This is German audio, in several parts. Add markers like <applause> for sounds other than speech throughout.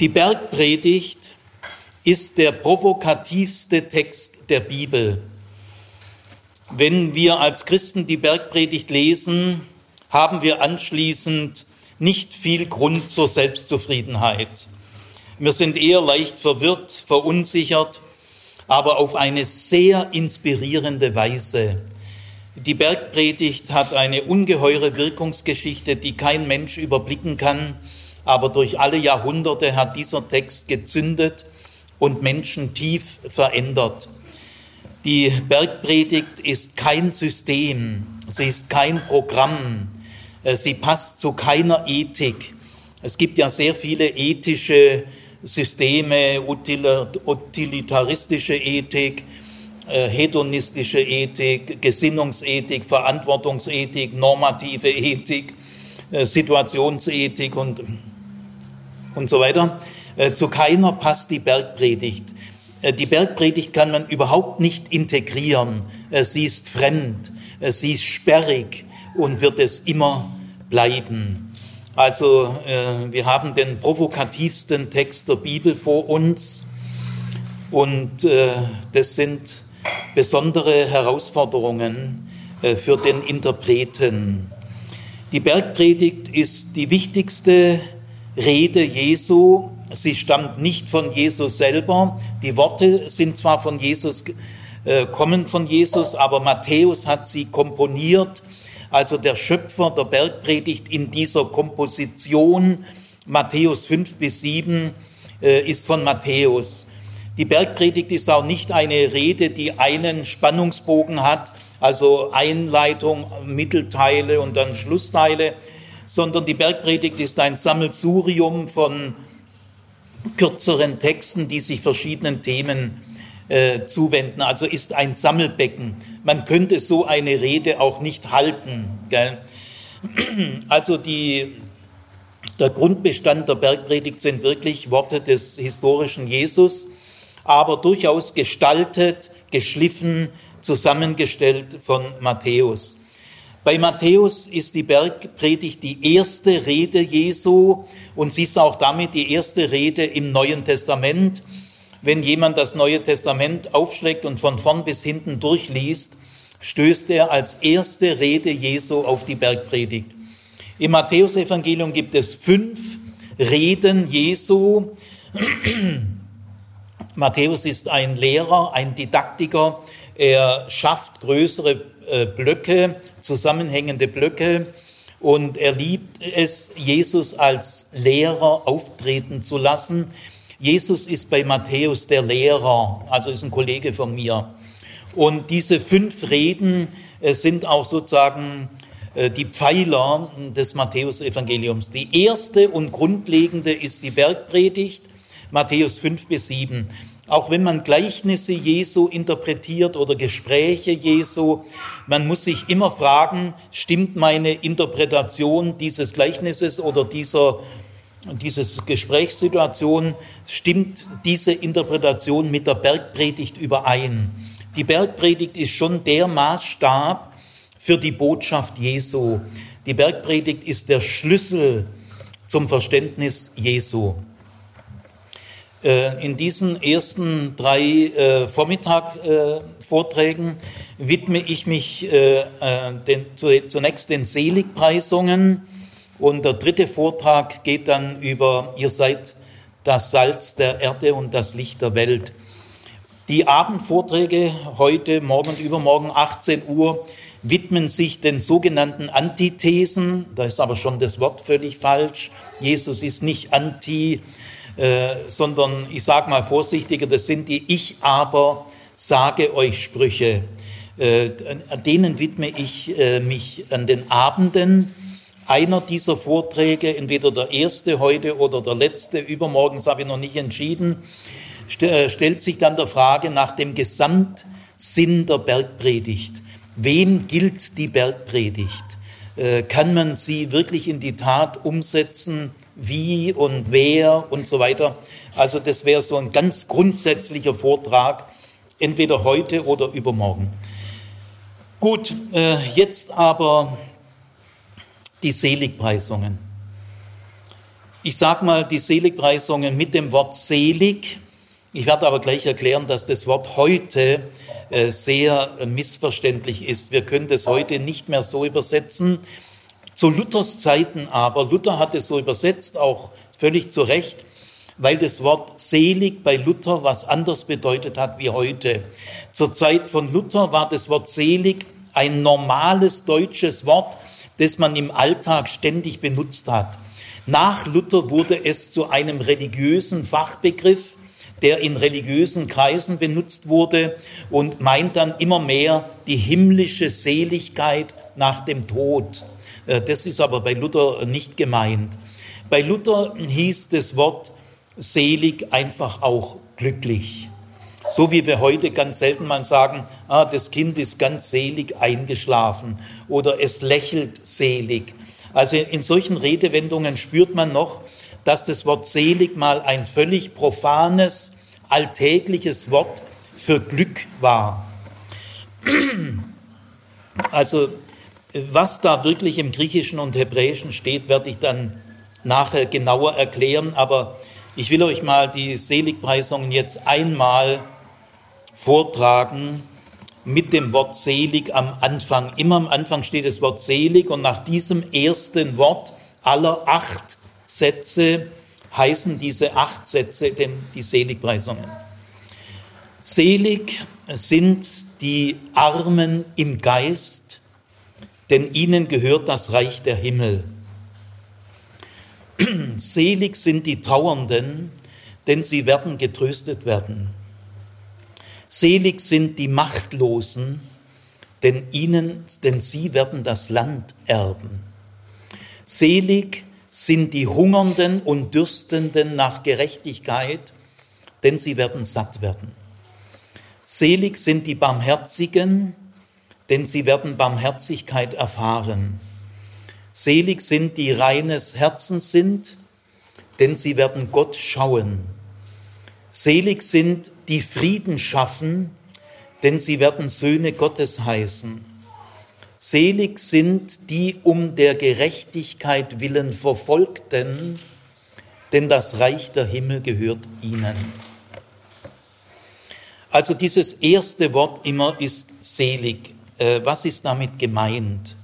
Die Bergpredigt ist der provokativste Text der Bibel. Wenn wir als Christen die Bergpredigt lesen, haben wir anschließend nicht viel Grund zur Selbstzufriedenheit. Wir sind eher leicht verwirrt, verunsichert, aber auf eine sehr inspirierende Weise. Die Bergpredigt hat eine ungeheure Wirkungsgeschichte, die kein Mensch überblicken kann aber durch alle Jahrhunderte hat dieser Text gezündet und Menschen tief verändert. Die Bergpredigt ist kein System, sie ist kein Programm, äh, sie passt zu keiner Ethik. Es gibt ja sehr viele ethische Systeme, utilitaristische Ethik, äh, hedonistische Ethik, Gesinnungsethik, Verantwortungsethik, normative Ethik, äh, Situationsethik und und so weiter. Äh, zu keiner passt die Bergpredigt. Äh, die Bergpredigt kann man überhaupt nicht integrieren. Äh, sie ist fremd, sie ist sperrig und wird es immer bleiben. Also wir haben den provokativsten Text der Bibel vor uns und das sind besondere Herausforderungen für den Interpreten. Die Bergpredigt ist die wichtigste Rede Jesu. Sie stammt nicht von Jesus selber. Die Worte sind zwar von Jesus, äh, kommen von Jesus, aber Matthäus hat sie komponiert. Also der Schöpfer der Bergpredigt in dieser Komposition, Matthäus 5 bis 7, äh, ist von Matthäus. Die Bergpredigt ist auch nicht eine Rede, die einen Spannungsbogen hat, also Einleitung, Mittelteile und dann Schlussteile, sondern die Bergpredigt ist ein Sammelsurium von kürzeren Texten, die sich verschiedenen Themen äh, zuwenden. Also ist ein Sammelbecken. Man könnte so eine Rede auch nicht halten. Gell? <clears throat> Also die, der Grundbestand der Bergpredigt sind wirklich Worte des historischen Jesus, aber durchaus gestaltet, geschliffen, zusammengestellt von Matthäus. Bei Matthäus ist die Bergpredigt die erste Rede Jesu und sie ist auch damit die erste Rede im Neuen Testament. Wenn jemand das Neue Testament aufschlägt und von vorn bis hinten durchliest, stößt er als erste Rede Jesu auf die Bergpredigt. Im Matthäusevangelium gibt es fünf Reden Jesu. <clears throat> Matthäus ist ein Lehrer, ein Didaktiker. Er schafft größere äh, Blöcke, zusammenhängende Blöcke. Und er liebt es, Jesus als Lehrer auftreten zu lassen. Jesus ist bei Matthäus der Lehrer, also ist ein Kollege von mir. Und diese fünf Reden äh, sind auch sozusagen äh, die Pfeiler des Matthäusevangeliums. Die erste und grundlegende ist die Bergpredigt, Matthäus 5 bis 7. Auch wenn man Gleichnisse Jesu interpretiert oder Gespräche Jesu, man muss sich immer fragen, stimmt meine Interpretation dieses Gleichnisses oder dieser dieses Gesprächssituation, stimmt diese Interpretation mit der Bergpredigt überein? Die Bergpredigt ist schon der Maßstab für die Botschaft Jesu. Die Bergpredigt ist der Schlüssel zum Verständnis Jesu. Äh, in diesen ersten drei äh, Vormittag-Vorträgen äh, widme ich mich äh, zunächst den Seligpreisungen und der dritte Vortrag geht dann über Ihr seid das Salz der Erde und das Licht der Welt. Die Abendvorträge heute, morgen und übermorgen 18 Uhr widmen sich den sogenannten Antithesen. Da ist aber schon das Wort völlig falsch. Jesus ist nicht anti, äh, sondern ich sage mal vorsichtiger, das sind die Ich aber sage euch Sprüche. Äh, denen widme ich äh, mich an den Abenden. Einer dieser Vorträge, entweder der erste heute oder der letzte, übermorgen, habe ich noch nicht entschieden, st äh, stellt sich dann der Frage nach dem Gesamtsinn der Bergpredigt. Wem gilt die Bergpredigt? Äh, kann man sie wirklich in die Tat umsetzen, wie und wer und so weiter. Also das wäre so ein ganz grundsätzlicher Vortrag, entweder heute oder übermorgen. Gut, äh, jetzt aber die Seligpreisungen. Ich sage mal die Seligpreisungen mit dem Wort selig. Ich werde aber gleich erklären, dass das Wort heute äh, sehr missverständlich ist. Wir können das heute nicht mehr so übersetzen. Zu Luthers Zeiten aber, Luther hat es so übersetzt, auch völlig zu Recht, weil das Wort selig bei Luther was anderes bedeutet hat wie heute. Zur Zeit von Luther war das Wort selig ein normales deutsches Wort, das man im Alltag ständig benutzt hat. Nach Luther wurde es zu einem religiösen Fachbegriff, der in religiösen Kreisen benutzt wurde und meint dann immer mehr die himmlische Seligkeit nach dem Tod. Äh, das ist aber bei Luther nicht gemeint. Bei Luther hieß das Wort selig einfach auch glücklich. So wie wir heute ganz selten mal sagen, ah, das Kind ist ganz selig eingeschlafen oder es lächelt selig. Also in solchen Redewendungen spürt man noch, dass das Wort selig mal ein völlig profanes, alltägliches Wort für Glück war. <clears throat> Also was da wirklich im Griechischen und Hebräischen steht, werde ich dann nachher genauer erklären, aber ich will euch mal die Seligpreisungen jetzt einmal vortragen mit dem Wort selig am Anfang. Immer am Anfang steht das Wort selig und nach diesem ersten Wort aller acht Sätze heißen diese acht Sätze denn die Seligpreisungen. Selig sind die Armen im Geist, denn ihnen gehört das Reich der Himmel. <clears throat> Selig sind die Trauernden, denn sie werden getröstet werden. Selig sind die Machtlosen, denn ihnen, denn sie werden das Land erben. Selig sind die Hungernden und Dürstenden nach Gerechtigkeit, denn sie werden satt werden. Selig sind die Barmherzigen, denn sie werden Barmherzigkeit erfahren. Selig sind die reines Herzens sind, denn sie werden Gott schauen. Selig sind die Frieden schaffen, denn sie werden Söhne Gottes heißen. Selig sind die um der Gerechtigkeit willen Verfolgten, denn das Reich der Himmel gehört ihnen. Also dieses erste Wort immer ist selig. Äh, was ist damit gemeint?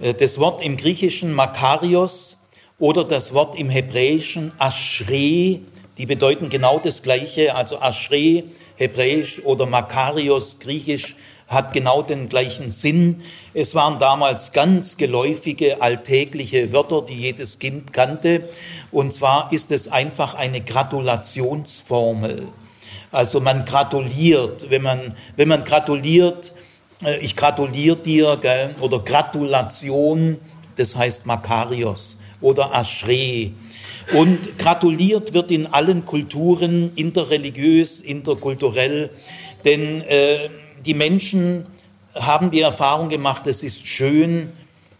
Äh, das Wort im Griechischen Makarios oder das Wort im Hebräischen Aschre die bedeuten genau das Gleiche, also Aschre, Hebräisch oder Makarios, Griechisch, hat genau den gleichen Sinn. Es waren damals ganz geläufige, alltägliche Wörter, die jedes Kind kannte. Und zwar ist es einfach eine Gratulationsformel. Also man gratuliert, wenn man, wenn man gratuliert, äh, ich gratuliere dir, gell, oder Gratulation, das heißt Makarios oder Aschre. Und gratuliert wird in allen Kulturen, interreligiös, interkulturell, denn äh, die Menschen haben die Erfahrung gemacht, es ist schön,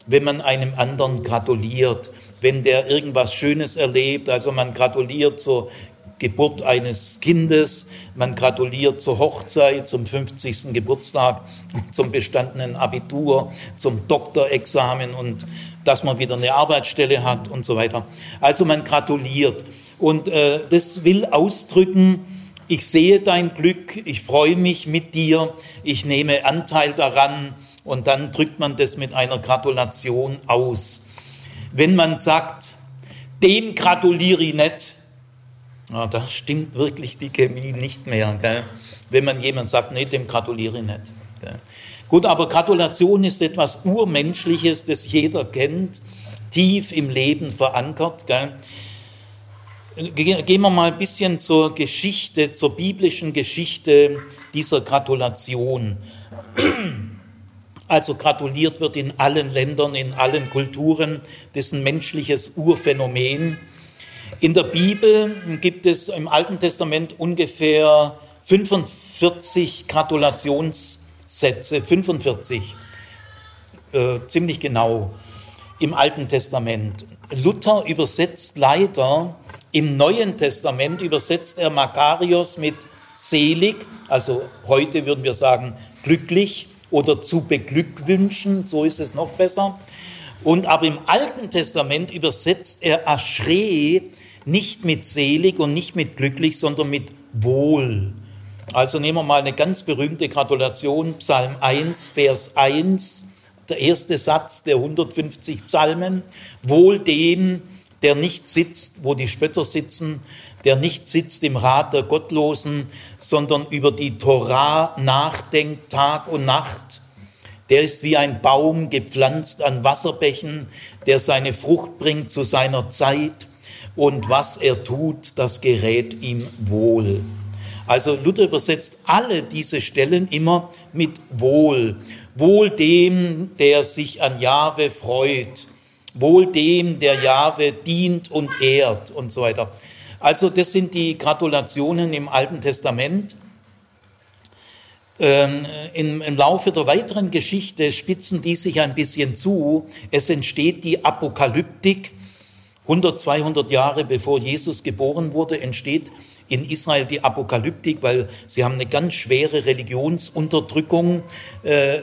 wenn man einem anderen gratuliert, wenn der irgendwas Schönes erlebt, also man gratuliert zur Geburt eines Kindes, man gratuliert zur Hochzeit, zum 50. Geburtstag, zum bestandenen Abitur, zum Doktorexamen und dass man wieder eine Arbeitsstelle hat und so weiter. Also man gratuliert. Und äh, das will ausdrücken, ich sehe dein Glück, ich freue mich mit dir, ich nehme Anteil daran und dann drückt man das mit einer Gratulation aus. Wenn man sagt, dem gratuliere ich nicht, na, da stimmt wirklich die Chemie nicht mehr. Gell? Wenn man jemand sagt, nee, dem gratuliere ich nicht. Gell? Gut, aber Gratulation ist etwas Urmenschliches, das jeder kennt, tief im Leben verankert. Gell? Gehen wir mal ein bisschen zur Geschichte, zur biblischen Geschichte dieser Gratulation. Also gratuliert wird in allen Ländern, in allen Kulturen. Das ist ein menschliches Urphänomen. In der Bibel gibt es im Alten Testament ungefähr 45 Gratulations- Sätze, 45, äh, ziemlich genau im Alten Testament. Luther übersetzt leider im Neuen Testament, übersetzt er Makarios mit selig, also heute würden wir sagen glücklich oder zu beglückwünschen, so ist es noch besser. Und aber im Alten Testament übersetzt er Aschre nicht mit selig und nicht mit glücklich, sondern mit wohl. Also nehmen wir mal eine ganz berühmte Gratulation, Psalm 1, Vers 1, der erste Satz der 150 Psalmen. Wohl dem, der nicht sitzt, wo die Spötter sitzen, der nicht sitzt im Rat der Gottlosen, sondern über die Torah nachdenkt Tag und Nacht. Der ist wie ein Baum gepflanzt an Wasserbächen, der seine Frucht bringt zu seiner Zeit und was er tut, das gerät ihm wohl. Also Luther übersetzt alle diese Stellen immer mit Wohl. Wohl dem, der sich an Jahwe freut. Wohl dem, der Jahwe dient und ehrt und so weiter. Also das sind die Gratulationen im Alten Testament. Ähm, Im, Im Laufe der weiteren Geschichte spitzen die sich ein bisschen zu. Es entsteht die Apokalyptik. 100, 200 Jahre bevor Jesus geboren wurde, entsteht in Israel die Apokalyptik, weil sie haben eine ganz schwere Religionsunterdrückung äh,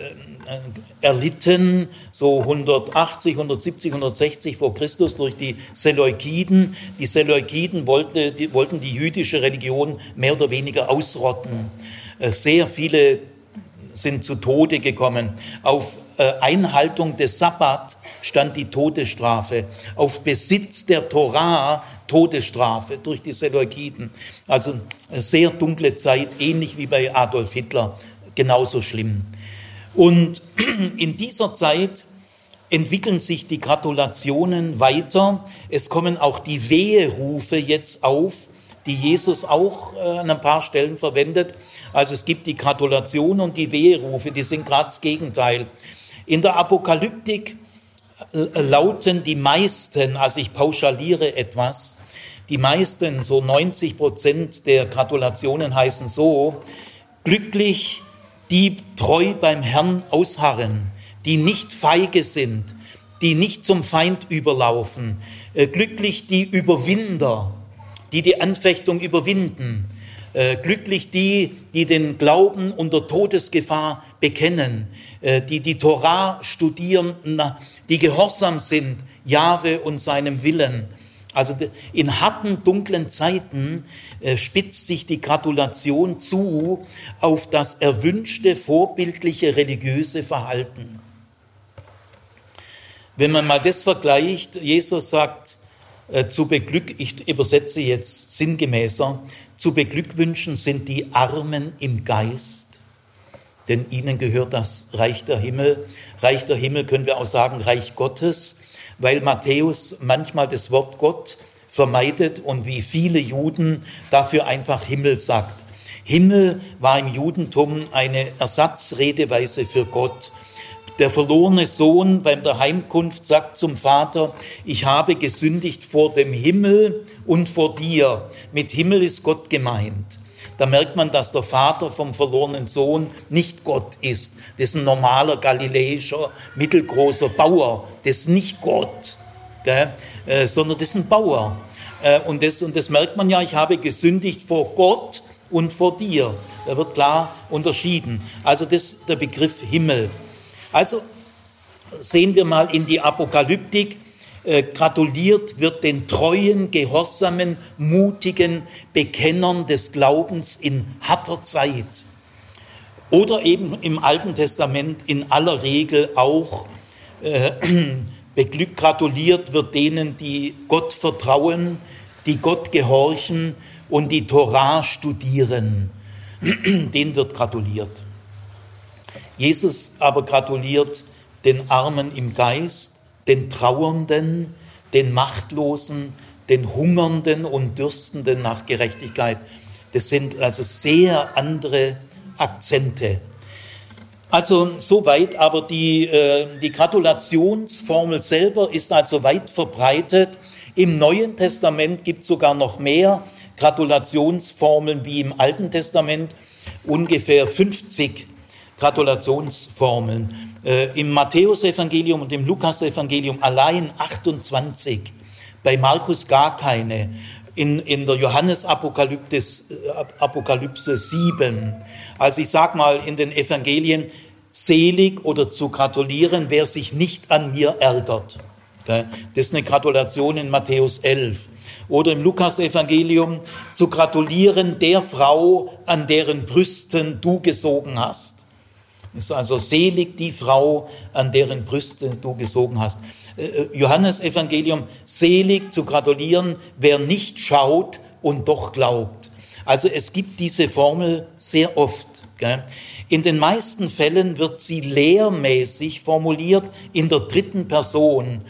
erlitten, so 180, 170, 160 vor Christus durch die Seleukiden. Die Seleukiden wollte, die, wollten die jüdische Religion mehr oder weniger ausrotten. Äh, sehr viele sind zu Tode gekommen. Auf äh, Einhaltung des Sabbat stand die Todesstrafe. Auf Besitz der Torah Todesstrafe durch die Seleukiden. Also eine sehr dunkle Zeit, ähnlich wie bei Adolf Hitler, genauso schlimm. Und <clears throat> in dieser Zeit entwickeln sich die Gratulationen weiter. Es kommen auch die Weherufe jetzt auf, die Jesus auch äh, an ein paar Stellen verwendet. Also es gibt die Gratulation und die Weherufe, die sind gerade das Gegenteil. In der Apokalyptik äh, lauten die meisten, also ich pauschaliere etwas, die meisten, so 90 Prozent der Gratulationen heißen so, glücklich, die treu beim Herrn ausharren, die nicht feige sind, die nicht zum Feind überlaufen, äh, glücklich die Überwinder, die die Anfechtung überwinden, äh, glücklich die, die den Glauben unter Todesgefahr bekennen, äh, die die Torah studieren, die gehorsam sind, Jahwe und seinem Willen. Also in harten, dunklen Zeiten äh, spitzt sich die Gratulation zu auf das erwünschte, vorbildliche religiöse Verhalten. Wenn man mal das vergleicht, Jesus sagt, äh, zu beglück, ich übersetze jetzt sinngemäßer, zu beglückwünschen sind die Armen im Geist, denn ihnen gehört das Reich der Himmel. Reich der Himmel können wir auch sagen, Reich Gottes weil Matthäus manchmal das Wort Gott vermeidet und wie viele Juden dafür einfach Himmel sagt. Himmel war im Judentum eine Ersatzredeweise für Gott. Der verlorene Sohn beim der Heimkunft sagt zum Vater, ich habe gesündigt vor dem Himmel und vor dir. Mit Himmel ist Gott gemeint da merkt man, dass der Vater vom verlorenen Sohn nicht Gott ist. Das ist ein normaler galiläischer, mittelgroßer Bauer. Das ist nicht Gott? Äh, sondern das ist ein Bauer. Äh, und, das, und das merkt man ja, ich habe gesündigt vor Gott und vor dir. Da wird klar unterschieden. Also das ist der Begriff Himmel. Also sehen wir mal in die Apokalyptik. Äh, gratuliert wird den treuen, gehorsamen, mutigen Bekennern des Glaubens in harter Zeit. Oder eben im Alten Testament in aller Regel auch äh, <clears throat> beglückt, gratuliert wird denen, die Gott vertrauen, die Gott gehorchen und die Torah studieren. <clears throat> Denen wird gratuliert. Jesus aber gratuliert den Armen im Geist, den Trauernden, den Machtlosen, den Hungernden und Dürstenden nach Gerechtigkeit. Das sind also sehr andere Akzente. Also soweit, aber die, äh, die Gratulationsformel selber ist also weit verbreitet. Im Neuen Testament gibt es sogar noch mehr Gratulationsformeln wie im Alten Testament, ungefähr 50 Gratulationsformeln. Äh, Im Matthäusevangelium und im Lukasevangelium allein 28, bei Markus gar keine, in, in der Johannesapokalypse Apokalypse 7. Also ich sag mal, in den Evangelien selig oder zu gratulieren, wer sich nicht an mir ärgert. Das ist eine Gratulation in Matthäus 11. Oder im Lukas-Evangelium zu gratulieren der Frau, an deren Brüsten du gesogen hast. Also selig die Frau, an deren Brüste du gesogen hast. Äh, äh, Johannes Evangelium, selig zu gratulieren, wer nicht schaut und doch glaubt. Also es gibt diese Formel sehr oft. In den meisten Fällen wird sie lehrmäßig formuliert in der dritten Person.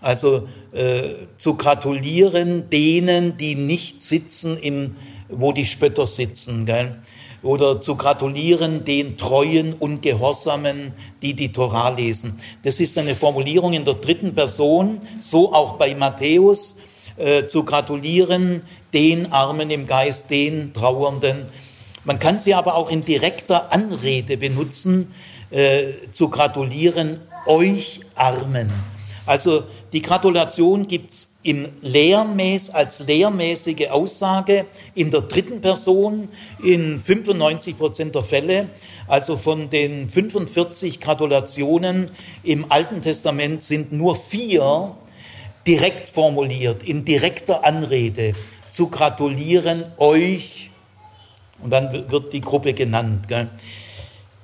Also äh, zu gratulieren denen, die nicht sitzen, im, wo die Spötter sitzen. Gell? Oder zu gratulieren den Treuen und Gehorsamen, die die Torah lesen. Das ist eine Formulierung in der dritten Person, so auch bei Matthäus. Äh, zu gratulieren den Armen im Geist, den Trauernden. Man kann sie aber auch in direkter Anrede benutzen, äh, zu gratulieren euch Armen. Also die Gratulation gibt's im Lehrmäß, als lehrmäßige Aussage in der dritten Person in 95 Prozent der Fälle. Also von den 45 Gratulationen im Alten Testament sind nur vier direkt formuliert, in direkter Anrede, zu gratulieren euch. Und dann wird die Gruppe genannt. Gell?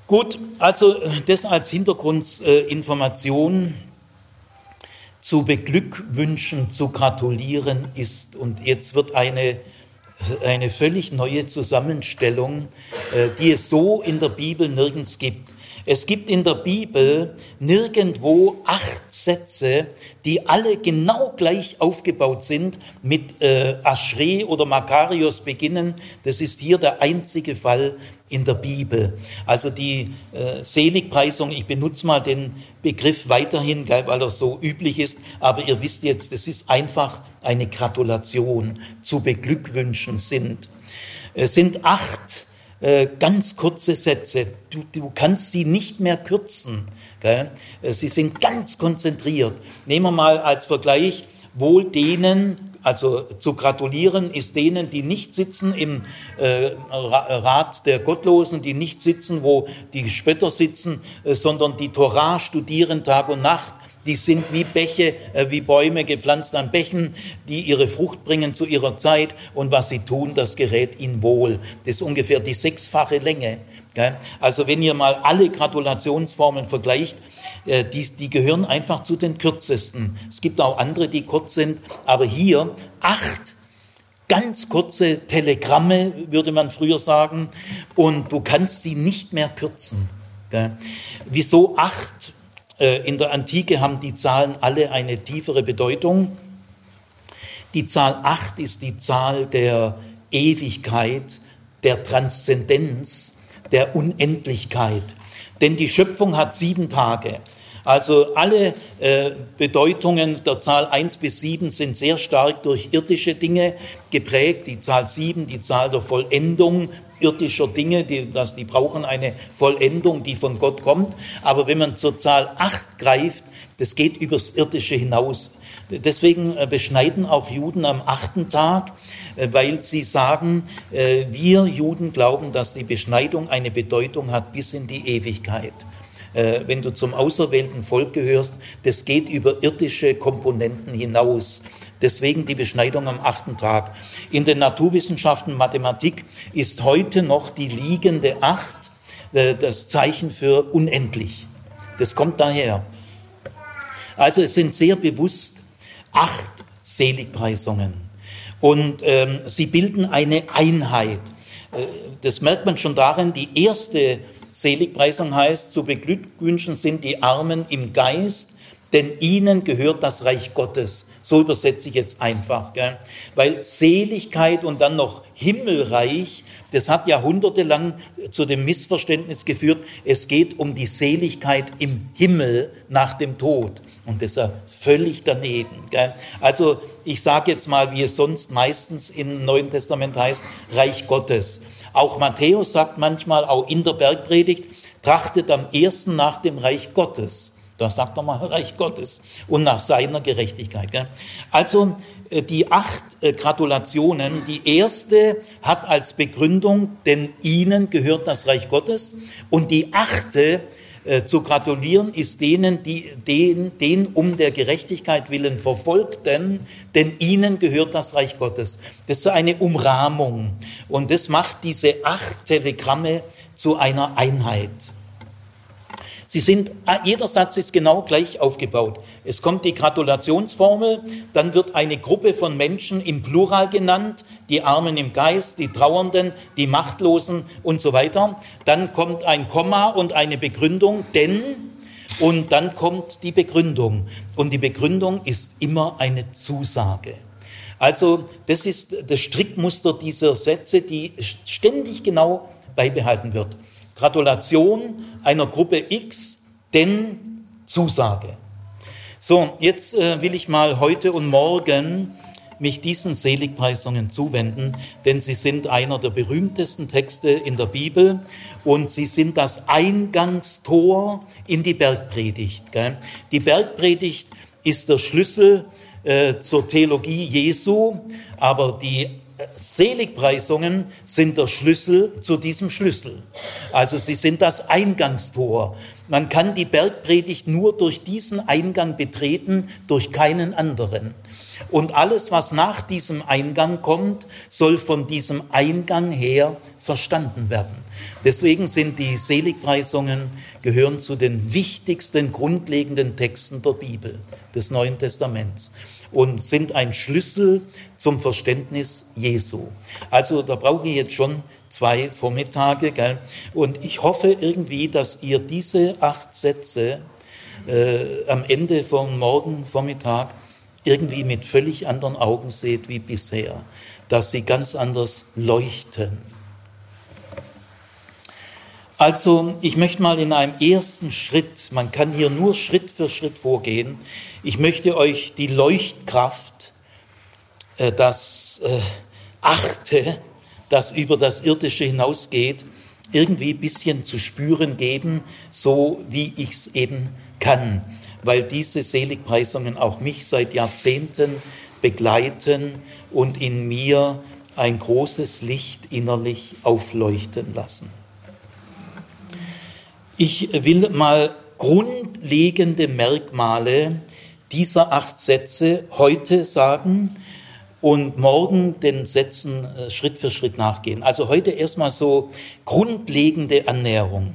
Gut, also das als Hintergrundinformation zu beglückwünschen, zu gratulieren ist. Und jetzt wird eine, eine völlig neue Zusammenstellung, äh, die es so in der Bibel nirgends gibt. Es gibt in der Bibel nirgendwo acht Sätze, die alle genau gleich aufgebaut sind, mit äh, Aschre oder Makarios beginnen. Das ist hier der einzige Fall in der Bibel. Also die äh, Seligpreisung, ich benutze mal den Begriff weiterhin, weil er so üblich ist, aber ihr wisst jetzt, das ist einfach eine Gratulation, zu beglückwünschen sind. Es sind acht äh, ganz kurze Sätze. Du, du kannst sie nicht mehr kürzen. Gell? Äh, sie sind ganz konzentriert. Nehmen wir mal als Vergleich, wohl denen, also zu gratulieren ist denen, die nicht sitzen im äh, Rat der Gottlosen, die nicht sitzen, wo die Spötter sitzen, äh, sondern die Torah studieren Tag und Nacht, die sind wie Bäche, äh, wie Bäume gepflanzt an Bächen, die ihre Frucht bringen zu ihrer Zeit und was sie tun, das gerät ihnen wohl. Das ist ungefähr die sechsfache Länge. Also wenn ihr mal alle Gratulationsformen vergleicht, äh, die, die gehören einfach zu den kürzesten. Es gibt auch andere, die kurz sind, aber hier acht ganz kurze Telegramme, würde man früher sagen, und du kannst sie nicht mehr kürzen. Wieso acht? Äh, in der Antike haben die Zahlen alle eine tiefere Bedeutung. Die Zahl 8 ist die Zahl der Ewigkeit, der Transzendenz, der Unendlichkeit. Denn die Schöpfung hat sieben Tage. Also alle äh, Bedeutungen der Zahl 1 bis 7 sind sehr stark durch irdische Dinge geprägt. Die Zahl 7, die Zahl der Vollendung, irdischer Dinge, die, das, die brauchen eine Vollendung, die von Gott kommt. Aber wenn man zur Zahl 8 greift, das geht übers Irdische hinaus. Deswegen äh, beschneiden auch Juden am achten Tag, äh, weil sie sagen, äh, wir Juden glauben, dass die Beschneidung eine Bedeutung hat bis in die Ewigkeit. Wenn du zum auserwählten Volk gehörst, das geht über irdische Komponenten hinaus. Deswegen die Beschneidung am achten Tag. In den Naturwissenschaften Mathematik ist heute noch die liegende Acht äh, das Zeichen für unendlich. Das kommt daher. Also es sind sehr bewusst acht Seligpreisungen. Und ähm, sie bilden eine Einheit. Äh, das merkt man schon darin, die erste Seligpreisung heißt, zu beglückwünschen sind die Armen im Geist, denn ihnen gehört das Reich Gottes. So übersetze ich jetzt einfach, gell? weil Seligkeit und dann noch Himmelreich, das hat jahrhundertelang zu dem Missverständnis geführt, es geht um die Seligkeit im Himmel nach dem Tod. Und das ist ja völlig daneben. Gell? Also ich sage jetzt mal, wie es sonst meistens im Neuen Testament heißt, Reich Gottes. Auch Matthäus sagt manchmal, auch in der Bergpredigt, trachtet am ersten nach dem Reich Gottes. Da sagt er mal Reich Gottes und nach seiner Gerechtigkeit. Gell? Also äh, die acht äh, Gratulationen, die erste hat als Begründung, denn ihnen gehört das Reich Gottes und die achte Äh, zu gratulieren ist denen, die den, den um der Gerechtigkeit willen verfolgten, denn ihnen gehört das Reich Gottes. Das ist eine Umrahmung und das macht diese acht Telegramme zu einer Einheit. Sie sind, ah, jeder Satz ist genau gleich aufgebaut. Es kommt die Gratulationsformel, dann wird eine Gruppe von Menschen im Plural genannt, die Armen im Geist, die Trauernden, die Machtlosen und so weiter. Dann kommt ein Komma und eine Begründung, denn, und dann kommt die Begründung. Und die Begründung ist immer eine Zusage. Also das ist das Strickmuster dieser Sätze, die ständig genau beibehalten wird. Gratulation einer Gruppe X, denn Zusage. So, jetzt äh, will ich mal heute und morgen mich diesen Seligpreisungen zuwenden, denn sie sind einer der berühmtesten Texte in der Bibel und sie sind das Eingangstor in die Bergpredigt. Gell? Die Bergpredigt ist der Schlüssel äh, zur Theologie Jesu, aber die Seligpreisungen sind der Schlüssel zu diesem Schlüssel. Also sie sind das Eingangstor. Man kann die Bergpredigt nur durch diesen Eingang betreten, durch keinen anderen. Und alles, was nach diesem Eingang kommt, soll von diesem Eingang her verstanden werden. Deswegen sind die Seligpreisungen gehören zu den wichtigsten grundlegenden Texten der Bibel, des Neuen Testaments und sind ein Schlüssel zum Verständnis Jesu. Also da brauche ich jetzt schon zwei Vormittage. Gell? Und ich hoffe irgendwie, dass ihr diese acht Sätze äh, am Ende vom Morgenvormittag irgendwie mit völlig anderen Augen seht wie bisher, dass sie ganz anders leuchten. Also ich möchte mal in einem ersten Schritt, man kann hier nur Schritt für Schritt vorgehen, ich möchte euch die Leuchtkraft, äh, das äh, Achte, das über das Irdische hinausgeht, irgendwie ein bisschen zu spüren geben, so wie ich es eben kann, weil diese Seligpreisungen auch mich seit Jahrzehnten begleiten und in mir ein großes Licht innerlich aufleuchten lassen. Ich will mal grundlegende Merkmale dieser acht Sätze heute sagen und morgen den Sätzen äh, Schritt für Schritt nachgehen. Also heute erstmal so grundlegende Annäherung.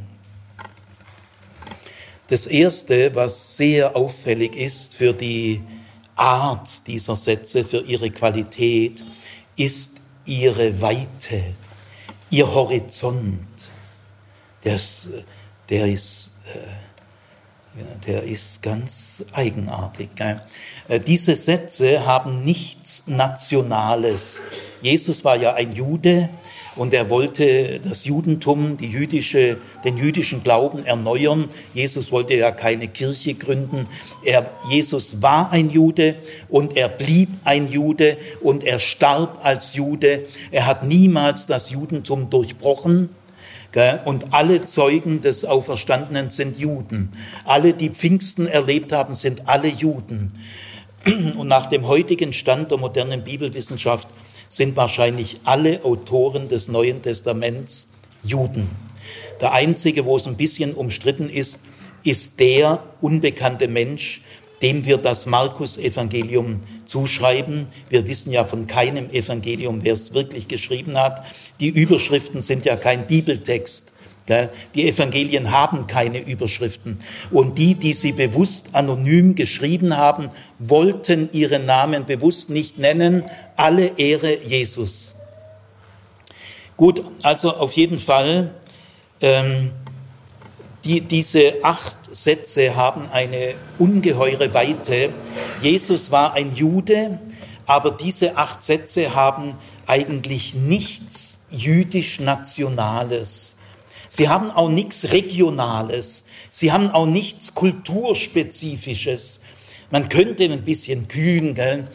Das Erste, was sehr auffällig ist für die Art dieser Sätze, für ihre Qualität, ist ihre Weite, ihr Horizont. Das, der ist, äh, der ist ganz eigenartig. Äh, diese Sätze haben nichts Nationales. Jesus war ja ein Jude und er wollte das Judentum, die jüdische, den jüdischen Glauben erneuern. Jesus wollte ja keine Kirche gründen. Er, Jesus war ein Jude und er blieb ein Jude und er starb als Jude. Er hat niemals das Judentum durchbrochen. Und alle Zeugen des Auferstandenen sind Juden. Alle, die Pfingsten erlebt haben, sind alle Juden. <clears throat> Und nach dem heutigen Stand der modernen Bibelwissenschaft sind wahrscheinlich alle Autoren des Neuen Testaments Juden. Der einzige, wo es ein bisschen umstritten ist, ist der unbekannte Mensch, dem wir das Markus-Evangelium zuschreiben. Wir wissen ja von keinem Evangelium, wer es wirklich geschrieben hat. Die Überschriften sind ja kein Bibeltext. Die Evangelien haben keine Überschriften. Und die, die sie bewusst anonym geschrieben haben, wollten ihren Namen bewusst nicht nennen. Alle Ehre Jesus. Gut, also auf jeden Fall, ähm, die, diese acht Sätze haben eine ungeheure Weite. Jesus war ein Jude, aber diese acht Sätze haben eigentlich nichts jüdisch-nationales. Sie haben auch nichts Regionales. Sie haben auch nichts Kulturspezifisches. Man könnte ein bisschen kühn, gell?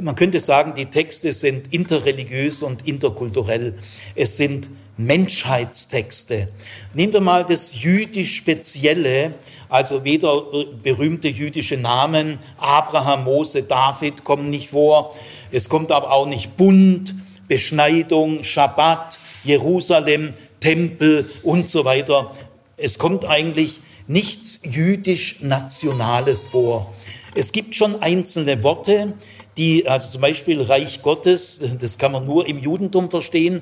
man könnte sagen, die Texte sind interreligiös und interkulturell. Es sind Menschheitstexte. Nehmen wir mal das jüdisch Spezielle, also weder äh, berühmte jüdische Namen, Abraham, Mose, David kommen nicht vor. Es kommt aber auch nicht Bund, Beschneidung, Schabbat, Jerusalem, Tempel und so weiter. Es kommt eigentlich nichts jüdisch-nationales vor. Es gibt schon einzelne Worte, die, also zum Beispiel Reich Gottes, das kann man nur im Judentum verstehen,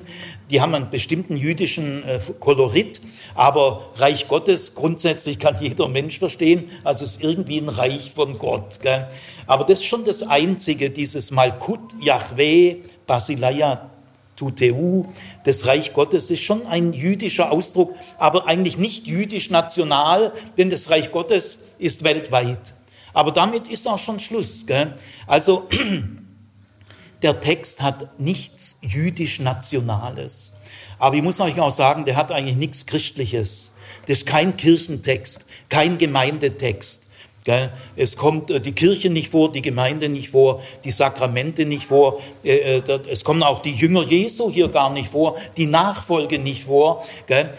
die haben einen bestimmten jüdischen äh, Kolorit, aber Reich Gottes grundsätzlich kann jeder Mensch verstehen, also es ist irgendwie ein Reich von Gott. Gell? Aber das ist schon das Einzige, dieses Malkut, Yahweh, Basileia, Tuteu, das Reich Gottes ist schon ein jüdischer Ausdruck, aber eigentlich nicht jüdisch-national, denn das Reich Gottes ist weltweit. Aber damit ist auch schon Schluss. Gell? Also <clears throat> der Text hat nichts jüdisch-nationales. Aber ich muss euch auch sagen, der hat eigentlich nichts Christliches. Das ist kein Kirchentext, kein Gemeindetext. Es kommt äh, die Kirche nicht vor, die Gemeinde nicht vor, die Sakramente nicht vor. Äh, äh, es kommen auch die Jünger Jesu hier gar nicht vor, die Nachfolge nicht vor.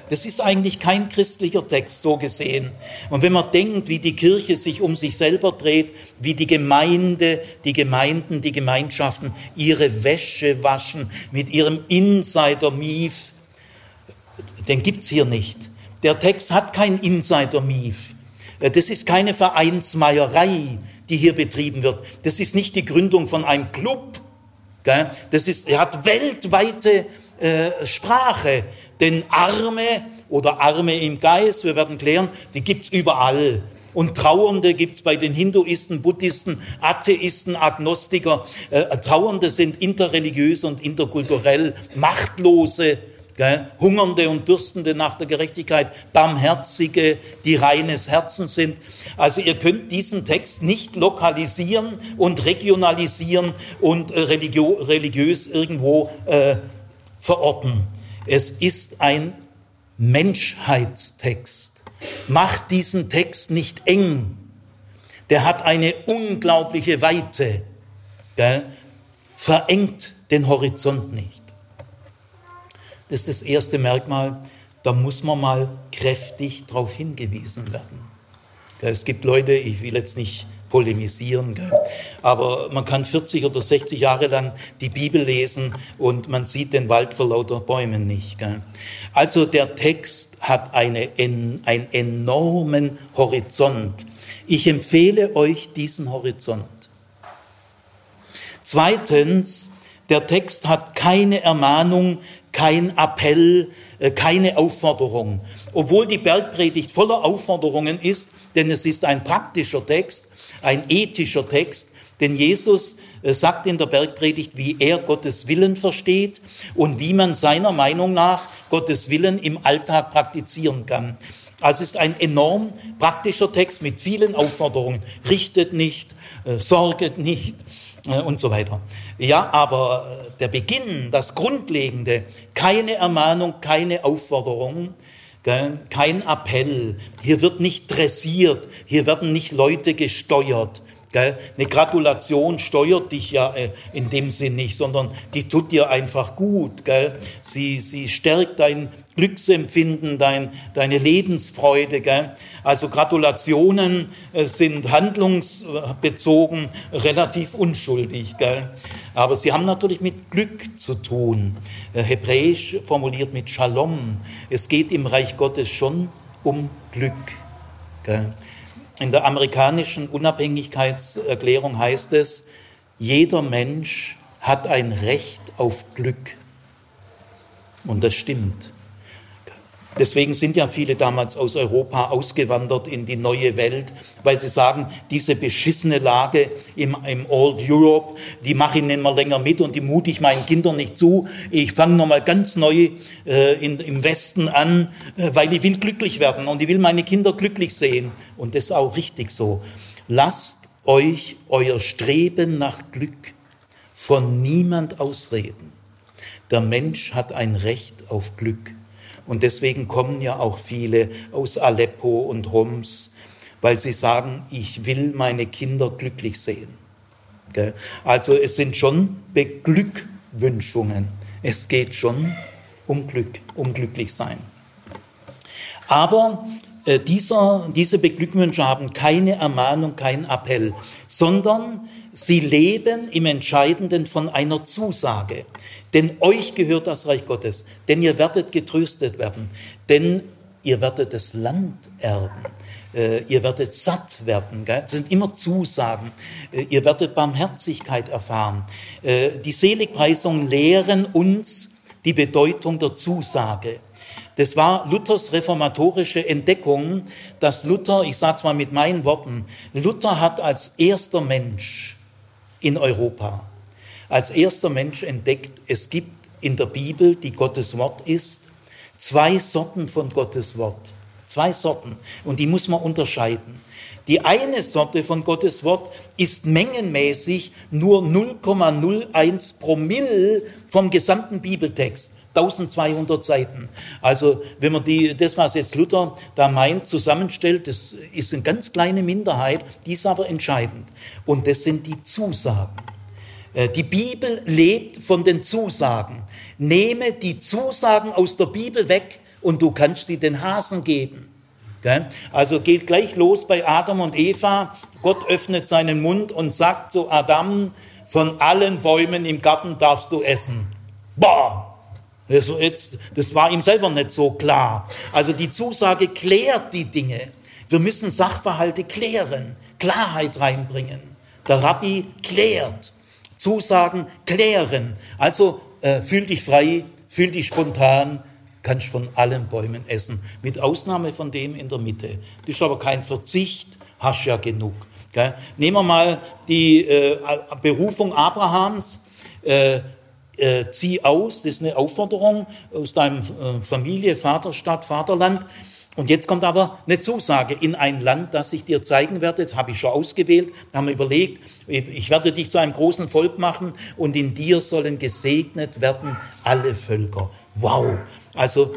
Das ist eigentlich kein christlicher Text so gesehen. Und wenn man denkt, wie die Kirche sich um sich selber dreht, wie die Gemeinde, die Gemeinden, die Gemeinschaften ihre Wäsche waschen mit ihrem Insider-Mief, den gibt's hier nicht. Der Text hat kein Insider-Mief. Das ist keine Vereinsmeierei, die hier betrieben wird. Das ist nicht die Gründung von einem Club. Das ist, er hat weltweite äh, Sprache. Denn Arme oder Arme im Geist, wir werden klären, die gibt's überall. Und Trauernde gibt's bei den Hinduisten, Buddhisten, Atheisten, Agnostiker. Äh, Trauernde sind interreligiös und interkulturell Machtlose Gell? Hungernde und Dürstende nach der Gerechtigkeit, Barmherzige, die reines Herzens sind. Also ihr könnt diesen Text nicht lokalisieren und regionalisieren und äh, religio religiös irgendwo äh, verorten. Es ist ein Menschheitstext. Macht diesen Text nicht eng. Der hat eine unglaubliche Weite. Gell? Verengt den Horizont nicht. Das ist das erste Merkmal, da muss man mal kräftig darauf hingewiesen werden. Es gibt Leute, ich will jetzt nicht polemisieren, aber man kann 40 oder 60 Jahre lang die Bibel lesen und man sieht den Wald vor lauter Bäumen nicht. Also der Text hat eine, einen enormen Horizont. Ich empfehle euch diesen Horizont. Zweitens, der Text hat keine Ermahnung kein Appell, äh, keine Aufforderung. Obwohl die Bergpredigt voller Aufforderungen ist, denn es ist ein praktischer Text, ein ethischer Text, denn Jesus äh, sagt in der Bergpredigt, wie er Gottes Willen versteht und wie man seiner Meinung nach Gottes Willen im Alltag praktizieren kann. Also ist ein enorm praktischer Text mit vielen Aufforderungen. Richtet nicht, äh, sorget nicht, und so weiter. Ja, aber äh, der Beginn, das Grundlegende, keine Ermahnung, keine Aufforderung, kein Appell. Hier wird nicht dressiert, hier werden nicht Leute gesteuert. Eine Gratulation steuert dich ja äh, in dem Sinn nicht, sondern die tut dir einfach gut. Sie, sie stärkt dein Glücksempfinden, dein, deine Lebensfreude. Gell? Also Gratulationen äh, sind handlungsbezogen relativ unschuldig. Gell? Aber sie haben natürlich mit Glück zu tun. Äh, hebräisch formuliert mit Shalom. Es geht im Reich Gottes schon um Glück. Gell? In der amerikanischen Unabhängigkeitserklärung heißt es, jeder Mensch hat ein Recht auf Glück. Und das stimmt. Deswegen sind ja viele damals aus Europa ausgewandert in die neue Welt, weil sie sagen, diese beschissene Lage im, im Old Europe, die mache ich nicht mehr länger mit und die mute ich meinen Kindern nicht zu. Ich fange nochmal ganz neu äh, in, im Westen an, äh, weil ich will glücklich werden und ich will meine Kinder glücklich sehen. Und das ist auch richtig so. Lasst euch euer Streben nach Glück von niemand ausreden. Der Mensch hat ein Recht auf Glück. Und deswegen kommen ja auch viele aus Aleppo und Homs, weil sie sagen, ich will meine Kinder glücklich sehen. Also es sind schon Beglückwünschungen. Es geht schon um Glück, um glücklich sein. Aber äh, dieser, diese Beglückwünsche haben keine Ermahnung, keinen Appell, sondern sie leben im Entscheidenden von einer Zusage. Denn euch gehört das Reich Gottes, denn ihr werdet getröstet werden, denn ihr werdet das Land erben. Äh, ihr werdet satt werden. Das sind immer Zusagen. Äh, ihr werdet Barmherzigkeit erfahren. Äh, die Seligpreisungen lehren uns die Bedeutung der Zusage. Das war Luthers reformatorische Entdeckung, dass Luther, ich sage es mal mit meinen Worten, Luther hat als erster Mensch in Europa, als erster Mensch entdeckt, es gibt in der Bibel, die Gottes Wort ist, zwei Sorten von Gottes Wort. Zwei Sorten. Und die muss man unterscheiden. Die eine Sorte von Gottes Wort ist mengenmäßig nur 0,01 Promille vom gesamten Bibeltext. 1200 Seiten. Also wenn man die, das, was jetzt Luther da meint, zusammenstellt, das ist eine ganz kleine Minderheit, die ist aber entscheidend. Und das sind die Zusagen. Äh, die Bibel lebt von den Zusagen. Nehme die Zusagen aus der Bibel weg und du kannst sie den Hasen geben. Also geht gleich los bei Adam und Eva. Gott öffnet seinen Mund und sagt zu Adam, von allen Bäumen im Garten darfst du essen. Boah, das, jetzt, das war ihm selber nicht so klar. Also die Zusage klärt die Dinge. Wir müssen Sachverhalte klären, Klarheit reinbringen. Der Rabbi klärt. Zusagen klären. Also äh, fühl dich frei, fühl dich spontan, kannst von allen Bäumen essen. Mit Ausnahme von dem in der Mitte. Das ist aber kein Verzicht, hast ja genug. Gell? Nehmen wir mal die äh, Berufung Abrahams. Äh, äh, zieh aus, das ist eine Aufforderung aus deinem äh, Familie, Vaterstadt, Vaterland. Und jetzt kommt aber eine Zusage in ein Land, das ich dir zeigen werde. Das habe ich schon ausgewählt. Da haben wir überlegt, ich werde dich zu einem großen Volk machen und in dir sollen gesegnet werden alle Völker. Wow. Also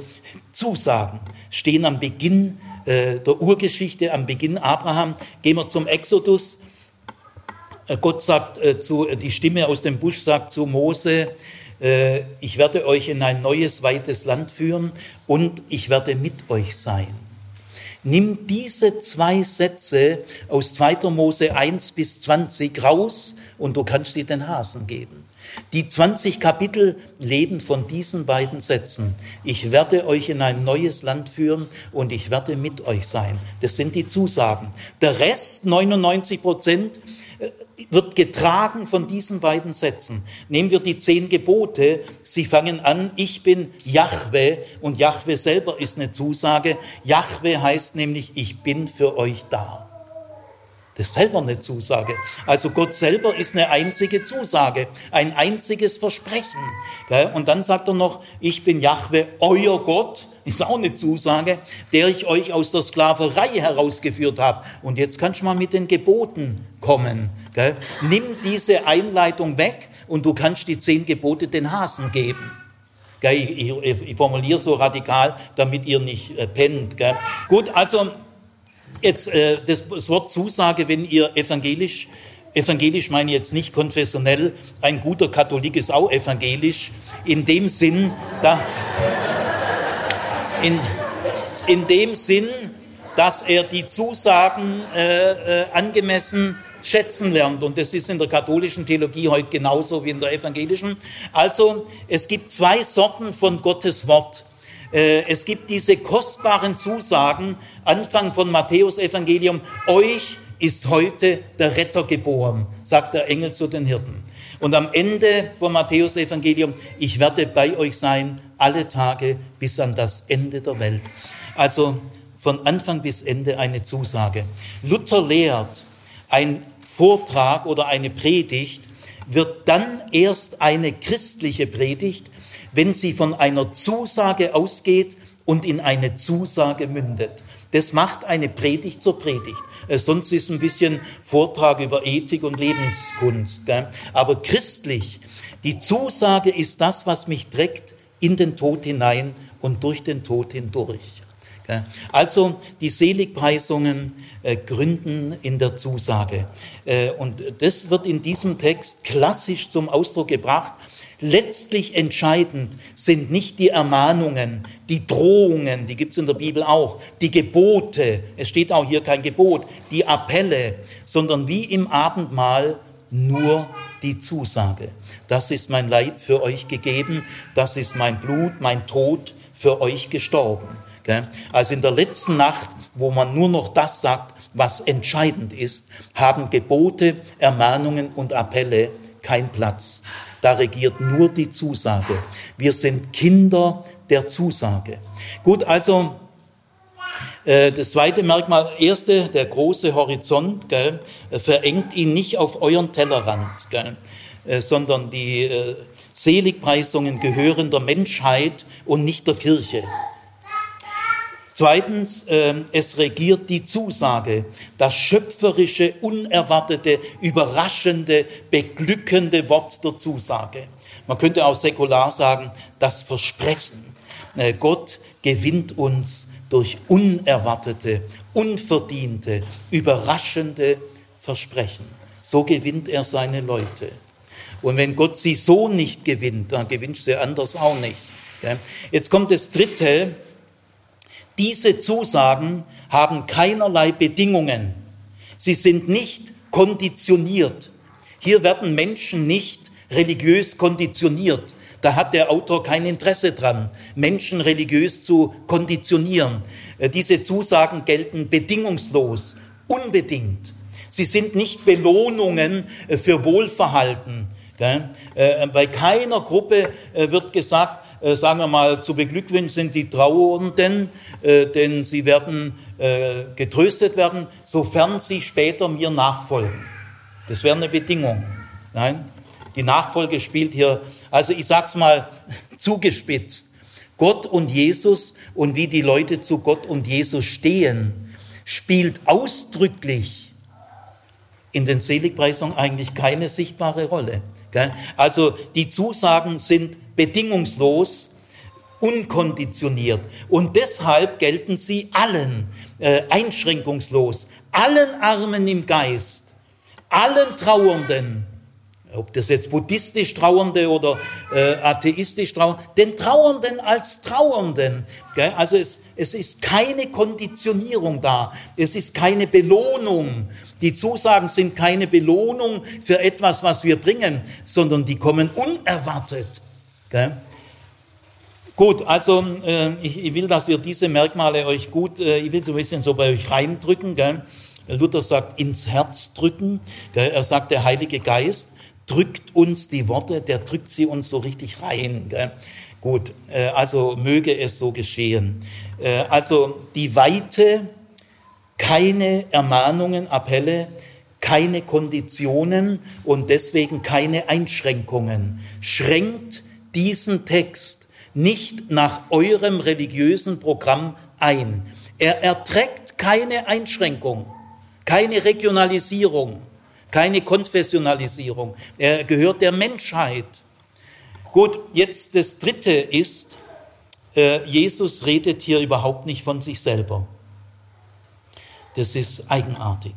Zusagen stehen am Beginn äh, der Urgeschichte, am Beginn Abraham. Gehen wir zum Exodus. Äh, Gott sagt äh, zu, die Stimme aus dem Busch sagt zu Mose, äh, ich werde euch in ein neues, weites Land führen und ich werde mit euch sein. Nimm diese zwei Sätze aus 2. Mose 1 bis 20 raus und du kannst sie den Hasen geben. Die 20 Kapitel leben von diesen beiden Sätzen. Ich werde euch in ein neues Land führen und ich werde mit euch sein. Das sind die Zusagen. Der Rest, 99 Prozent, wird getragen von diesen beiden Sätzen. Nehmen wir die zehn Gebote. Sie fangen an, ich bin Jahwe und Jahwe selber ist eine Zusage. Jahwe heißt nämlich, ich bin für euch da. Das ist selber eine Zusage. Also Gott selber ist eine einzige Zusage, ein einziges Versprechen. Und dann sagt er noch, ich bin Jahwe, euer Gott, ist auch eine Zusage, der ich euch aus der Sklaverei herausgeführt habe. Und jetzt kannst du mal mit den Geboten kommen. Nimm diese Einleitung weg und du kannst die zehn Gebote den Hasen geben. Ich, ich, ich formuliere so radikal, damit ihr nicht äh, pennt. Gut, also Jetzt äh, das, das Wort Zusage, wenn ihr evangelisch, evangelisch meine ich jetzt nicht konfessionell, ein guter Katholik ist auch evangelisch, in dem Sinn, da, in, in dem Sinn, dass er die Zusagen äh, äh, angemessen schätzen lernt. Und das ist in der katholischen Theologie heute genauso wie in der evangelischen. Also es gibt zwei Sorten von Gottes Wort. Äh, es gibt diese kostbaren Zusagen, Anfang von Matthäus Evangelium, euch ist heute der Retter geboren, sagt der Engel zu den Hirten. Und am Ende vom Matthäus Evangelium, ich werde bei euch sein alle Tage bis an das Ende der Welt. Also von Anfang bis Ende eine Zusage. Luther lehrt, ein Vortrag oder eine Predigt wird dann erst eine christliche Predigt, wenn sie von einer Zusage ausgeht und in eine Zusage mündet. Das macht eine Predigt zur Predigt. Äh, sonst ist ein bisschen Vortrag über Ethik und Lebenskunst. Gell? Aber christlich, die Zusage ist das, was mich trägt in den Tod hinein und durch den Tod hindurch. Also die Seligpreisungen äh, gründen in der Zusage. Äh, und das wird in diesem Text klassisch zum Ausdruck gebracht. Letztlich entscheidend sind nicht die Ermahnungen, die Drohungen, die gibt es in der Bibel auch, die Gebote, es steht auch hier kein Gebot, die Appelle, sondern wie im Abendmahl nur die Zusage. Das ist mein Leib für euch gegeben, das ist mein Blut, mein Tod für euch gestorben. Also in der letzten Nacht wo man nur noch das sagt, was entscheidend ist, haben Gebote, Ermahnungen und Appelle keinen Platz. Da regiert nur die Zusage. Wir sind Kinder der Zusage. Gut, also äh, das zweite Merkmal, erste, der große Horizont, gell, verengt ihn nicht auf euren Tellerrand, gell, äh, sondern die äh, Seligpreisungen gehören der Menschheit und nicht der Kirche. Zweitens, äh, es regiert die Zusage, das schöpferische, unerwartete, überraschende, beglückende Wort der Zusage. Man könnte auch säkular sagen, das Versprechen. Äh, Gott gewinnt uns durch unerwartete, unverdiente, überraschende Versprechen. So gewinnt er seine Leute. Und wenn Gott sie so nicht gewinnt, dann gewinnt sie anders auch nicht. Jetzt kommt das Dritte. Diese Zusagen haben keinerlei Bedingungen. Sie sind nicht konditioniert. Hier werden Menschen nicht religiös konditioniert. Da hat der Autor kein Interesse dran, Menschen religiös zu konditionieren. Äh, diese Zusagen gelten bedingungslos, unbedingt. Sie sind nicht Belohnungen äh, für Wohlverhalten. Äh, bei keiner Gruppe wird gesagt, sagen wir mal, zu beglückwünschen sind die Trauernden, denn sie werden getröstet werden, sofern sie später mir nachfolgen. Das wäre eine Bedingung. Nein, die Nachfolge spielt hier, also ich sag's mal <laughs> zugespitzt. Gott und Jesus und wie die Leute zu Gott und Jesus stehen, spielt ausdrücklich in den Seligpreisungen eigentlich keine sichtbare Rolle. Also die Zusagen sind bedingungslos, unkonditioniert und deshalb gelten sie allen äh, einschränkungslos, allen Armen im Geist, allen Trauernden, ob das jetzt buddhistisch Trauernde oder äh, atheistisch Trauernde, den Trauernden als Trauernden. Gell? Also es, es ist keine Konditionierung da, es ist keine Belohnung. Die Zusagen sind keine Belohnung für etwas, was wir bringen, sondern die kommen unerwartet. Gell? Gut, also äh, ich, ich, will, dass ihr diese Merkmale euch gut, äh, ich will so ein bisschen so bei euch reindrücken. Gell? Luther sagt ins Herz drücken. Gell? Er sagt der Heilige Geist drückt uns die Worte, der drückt sie uns so richtig rein. Gell? Gut, äh, also möge es so geschehen. Äh, also die Weite, keine Ermahnungen, Appelle, keine Konditionen und deswegen keine Einschränkungen. Schränkt diesen Text nicht nach eurem religiösen Programm ein. Er erträgt keine Einschränkung, keine Regionalisierung keine Konfessionalisierung. Er gehört der Menschheit. Gut, jetzt das Dritte ist, äh, Jesus redet hier überhaupt nicht von sich selber. Das ist eigenartig.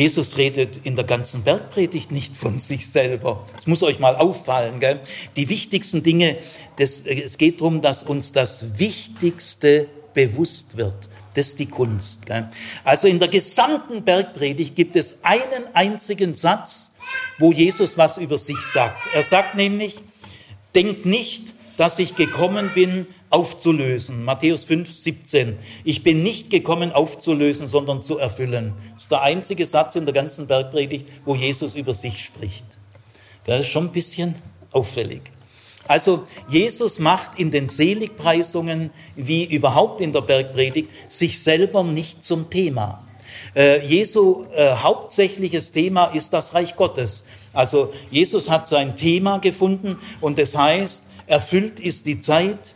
Jesus redet in der ganzen Bergpredigt nicht von <laughs> sich selber. Das muss euch mal auffallen. Gell? Die wichtigsten Dinge, das, es geht darum, dass uns das Wichtigste bewusst wird. Das ist die Kunst. Gell? Also in der gesamten Bergpredigt gibt es einen einzigen Satz, wo Jesus was über sich sagt. Er sagt nämlich, denkt nicht, dass ich gekommen bin, aufzulösen. Matthäus 5, 17. Ich bin nicht gekommen, aufzulösen, sondern zu erfüllen. Das ist der einzige Satz in der ganzen Bergpredigt, wo Jesus über sich spricht. Das ist schon ein bisschen auffällig. Also Jesus macht in den Seligpreisungen wie überhaupt in der Bergpredigt sich selber nicht zum Thema. Äh, Jesu äh, hauptsächliches Thema ist das Reich Gottes. Also Jesus hat sein Thema gefunden und das heißt, erfüllt ist die Zeit,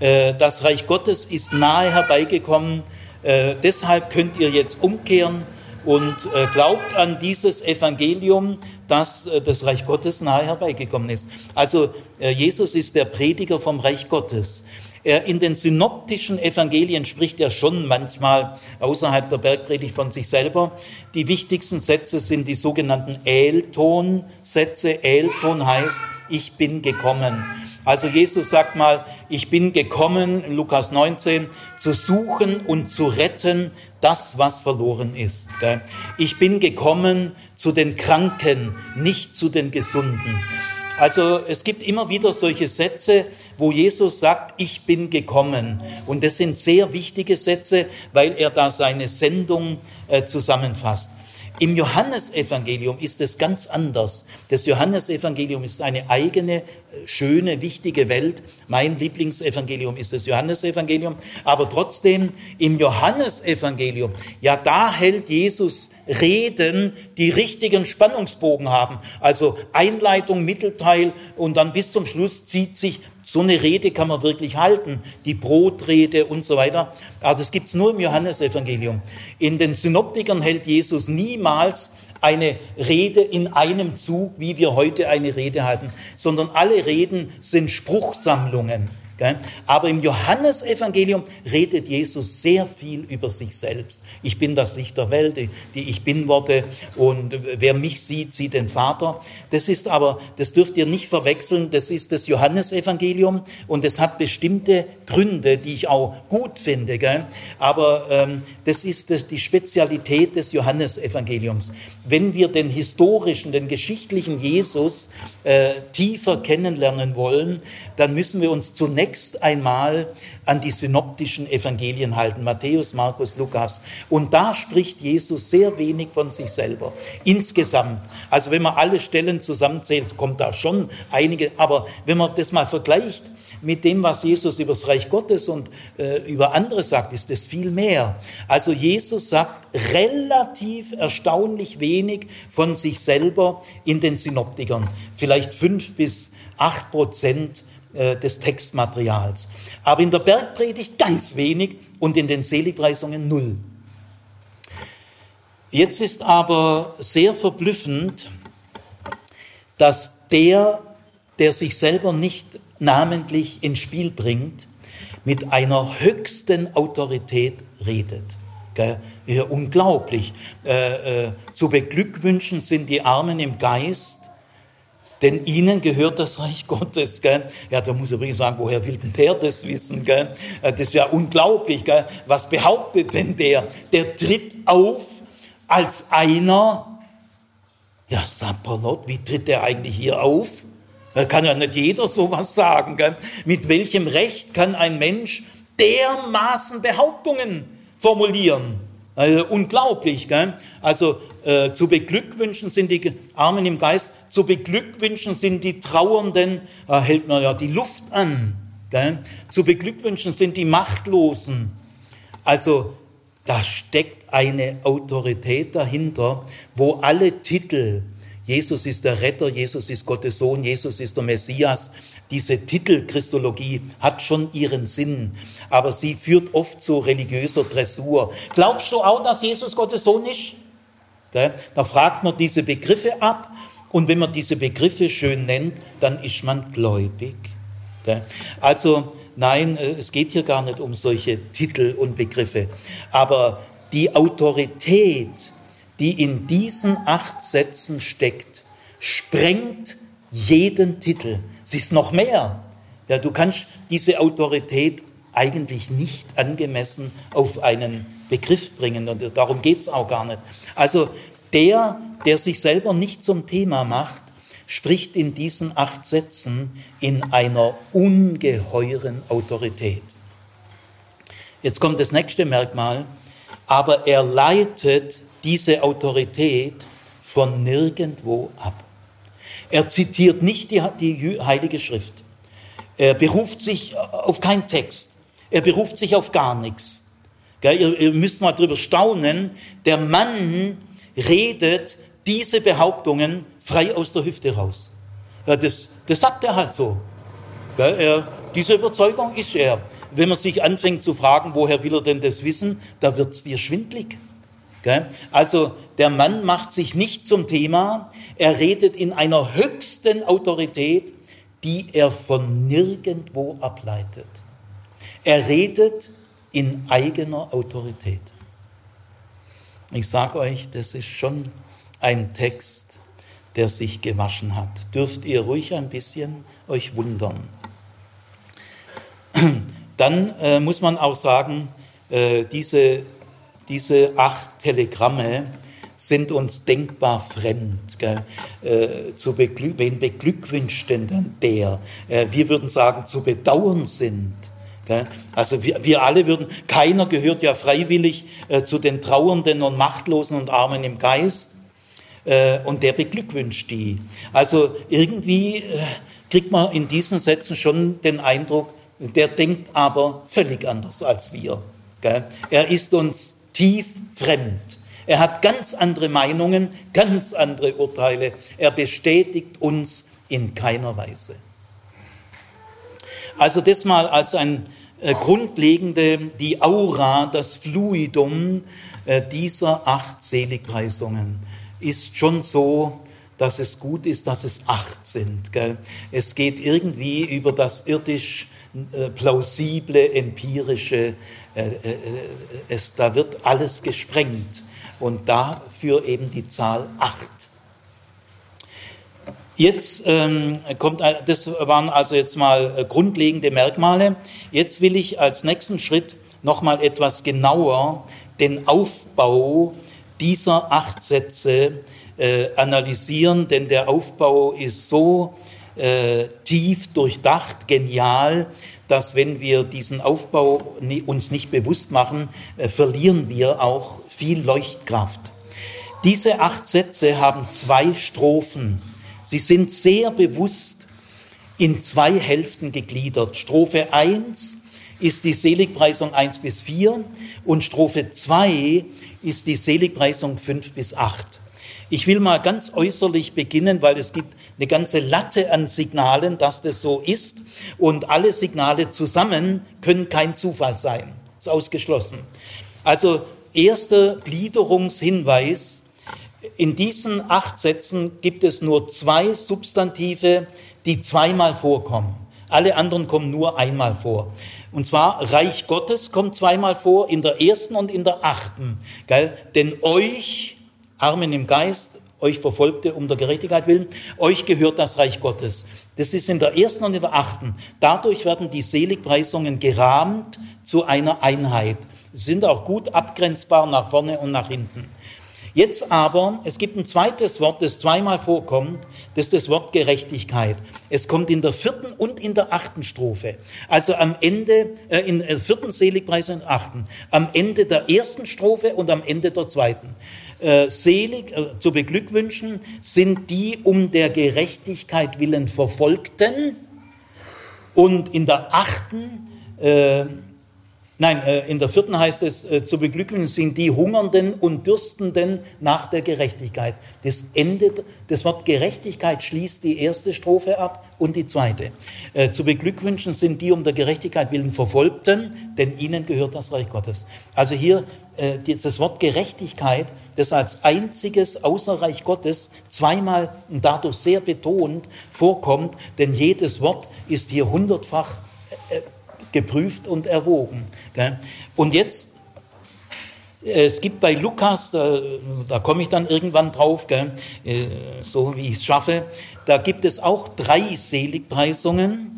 das Reich Gottes ist nahe herbeigekommen, äh, deshalb könnt ihr jetzt umkehren und äh, glaubt an dieses Evangelium, dass äh, das Reich Gottes nahe herbeigekommen ist. Also äh, Jesus ist der Prediger vom Reich Gottes. In den synoptischen Evangelien spricht er schon manchmal außerhalb der Bergpredigt von sich selber. Die wichtigsten Sätze sind die sogenannten Elton-Sätze. Elton heißt, ich bin gekommen. Also Jesus sagt mal, ich bin gekommen, Lukas 19, zu suchen und zu retten das, was verloren ist. Ich bin gekommen zu den Kranken, nicht zu den Gesunden. Also es gibt immer wieder solche Sätze, wo Jesus sagt, ich bin gekommen. Und das sind sehr wichtige Sätze, weil er da seine Sendung äh, zusammenfasst. Im Johannesevangelium ist es ganz anders. Das Johannesevangelium ist eine eigene, äh, schöne, wichtige Welt. Mein Lieblingsevangelium ist das Johannesevangelium. Aber trotzdem, im Johannesevangelium, ja, da hält Jesus Reden, die richtigen Spannungsbogen haben. Also Einleitung, Mittelteil und dann bis zum Schluss zieht sich so eine Rede kann man wirklich halten, die Brotrede und so weiter. Aber das gibt's nur im Johannesevangelium. In den Synoptikern hält Jesus niemals eine Rede in einem Zug, wie wir heute eine Rede halten, sondern alle Reden sind Spruchsammlungen. Aber im Johannesevangelium redet Jesus sehr viel über sich selbst. Ich bin das Licht der Welt, die Ich Bin-Worte und wer mich sieht, sieht den Vater. Das ist aber, das dürft ihr nicht verwechseln, das ist das Johannesevangelium und es hat bestimmte Gründe, die ich auch gut finde. Gell? Aber ähm, das ist das, die Spezialität des Johannesevangeliums. Wenn wir den historischen, den geschichtlichen Jesus äh, tiefer kennenlernen wollen, dann müssen wir uns zunächst einmal an die synoptischen Evangelien halten, Matthäus, Markus, Lukas. Und da spricht Jesus sehr wenig von sich selber. Insgesamt. Also wenn man alle Stellen zusammenzählt, kommt da schon einige. Aber wenn man das mal vergleicht mit dem, was Jesus über das Reich Gottes und äh, über andere sagt, ist das viel mehr. Also Jesus sagt relativ erstaunlich wenig von sich selber in den Synoptikern. Vielleicht fünf bis acht Prozent äh, des Textmaterials. Aber in der Bergpredigt ganz wenig und in den Seligpreisungen null. Jetzt ist aber sehr verblüffend, dass der, der sich selber nicht namentlich ins Spiel bringt, mit einer höchsten Autorität redet. Ja, unglaublich. Äh, äh, zu beglückwünschen sind die Armen im Geist, denn ihnen gehört das Reich Gottes. Gell? Ja, da muss ich übrigens sagen, woher will denn der das wissen? Gell? Äh, das ist ja unglaublich. Gell? Was behauptet denn der? Der tritt auf als einer, ja, Sapperlot, wie tritt der eigentlich hier auf? Da kann ja nicht jeder sowas sagen. Gell? Mit welchem Recht kann ein Mensch dermaßen Behauptungen formulieren? Also, unglaublich. Gell? Also äh, zu beglückwünschen sind die Armen im Geist, zu beglückwünschen sind die Trauernden, da hält man ja die Luft an. Gell? Zu beglückwünschen sind die Machtlosen. Also da steckt eine Autorität dahinter, wo alle Titel, Jesus ist der Retter, Jesus ist Gottes Sohn, Jesus ist der Messias, diese Titelchristologie hat schon ihren Sinn, aber sie führt oft zu religiöser Dressur. Glaubst du auch, dass Jesus Gottes Sohn ist? Da fragt man diese Begriffe ab und wenn man diese Begriffe schön nennt, dann ist man gläubig. Also nein, äh, es geht hier gar nicht um solche Titel und Begriffe. Aber die Autorität, die in diesen acht Sätzen steckt, sprengt jeden Titel. Sie ist noch mehr. Ja, du kannst diese Autorität eigentlich nicht angemessen auf einen Begriff bringen und darum geht es auch gar nicht. Also der, der sich selber nicht zum Thema macht, spricht in diesen acht Sätzen in einer ungeheuren Autorität. Jetzt kommt das nächste Merkmal, aber er leitet diese Autorität von nirgendwo ab. Er zitiert nicht die, die Heilige Schrift. Er beruft sich auf keinen Text. Er beruft sich auf gar nichts. Ihr, ihr müsst mal drüber staunen. Der Mann redet diese Behauptungen frei aus der Hüfte raus. Ja, das, das sagt er halt so. Er, diese Überzeugung ist er. Wenn man sich anfängt zu fragen, woher will er denn das wissen, da wird es dir schwindlig. Also der Mann macht sich nicht zum Thema, er redet in einer höchsten Autorität, die er von nirgendwo ableitet. Er redet in eigener Autorität. Ich sage euch, das ist schon ein Text, der sich gewaschen hat. Dürft ihr ruhig ein bisschen euch wundern. <clears throat> Dann äh, muss man auch sagen, äh, diese, diese acht Telegramme sind uns denkbar fremd. Äh, zu beglück wen beglückwünscht denn der? Äh, wir würden sagen, zu bedauern sind. Gell? Also wir, wir alle würden, keiner gehört ja freiwillig äh, zu den Trauernden und Machtlosen und Armen im Geist. Äh, und der beglückwünscht die. Also irgendwie äh, kriegt man in diesen Sätzen schon den Eindruck, der denkt aber völlig anders als wir. Er ist uns tief fremd. Er hat ganz andere Meinungen, ganz andere Urteile. Er bestätigt uns in keiner Weise. Also das mal als ein äh, grundlegende, die Aura, das Fluidum äh, dieser acht Seligpreisungen ist schon so, dass es gut ist, dass es acht sind. Gell? Es geht irgendwie über das irdisch äh, plausible, empirische, äh, äh, äh, es, da wird alles gesprengt und dafür eben die Zahl acht. Jetzt ähm, kommt, das waren also jetzt mal äh, grundlegende Merkmale. Jetzt will ich als nächsten Schritt nochmal etwas genauer den Aufbau dieser acht Sätze äh, analysieren, denn der Aufbau ist so äh, tief durchdacht, genial, dass wenn wir diesen Aufbau uns nicht bewusst machen, äh, verlieren wir auch viel Leuchtkraft. Diese acht Sätze haben zwei Strophen Sie sind sehr bewusst in zwei Hälften gegliedert. Strophe 1 ist die Seligpreisung 1 bis 4 und Strophe 2 ist die Seligpreisung 5 bis 8. Ich will mal ganz äußerlich beginnen, weil es gibt eine ganze Latte an Signalen, dass das so ist. Und alle Signale zusammen können kein Zufall sein. Ist ausgeschlossen. Also erster Gliederungshinweis in diesen acht Sätzen gibt es nur zwei Substantive, die zweimal vorkommen. Alle anderen kommen nur einmal vor. Und zwar Reich Gottes kommt zweimal vor, in der ersten und in der achten. Gell? Denn euch, Armen im Geist, euch Verfolgte um der Gerechtigkeit willen, euch gehört das Reich Gottes. Das ist in der ersten und in der achten. Dadurch werden die Seligpreisungen gerahmt zu einer Einheit. Sie sind auch gut abgrenzbar nach vorne und nach hinten. Jetzt aber, es gibt ein zweites Wort, das zweimal vorkommt, das ist das Wort Gerechtigkeit. Es kommt in der vierten und in der achten Strophe. Also am Ende, äh, in der vierten Seligpreis und achten. Am Ende der ersten Strophe und am Ende der zweiten. Äh, selig, äh, zu beglückwünschen sind die um der Gerechtigkeit willen Verfolgten und in der achten äh, Nein, äh, in der vierten heißt es, äh, zu beglückwünschen sind die Hungernden und Dürstenden nach der Gerechtigkeit. Das endet, das Wort Gerechtigkeit schließt die erste Strophe ab und die zweite. Äh, zu beglückwünschen sind die um der Gerechtigkeit willen Verfolgten, denn ihnen gehört das Reich Gottes. Also hier das Wort Gerechtigkeit, das als einziges außer Reich Gottes zweimal und dadurch sehr betont vorkommt, denn jedes Wort ist hier hundertfach geprüft und erwogen. Und jetzt, äh, es gibt bei Lukas, da, da komme ich dann irgendwann drauf, äh, so wie ich es schaffe, da gibt es auch drei Seligpreisungen.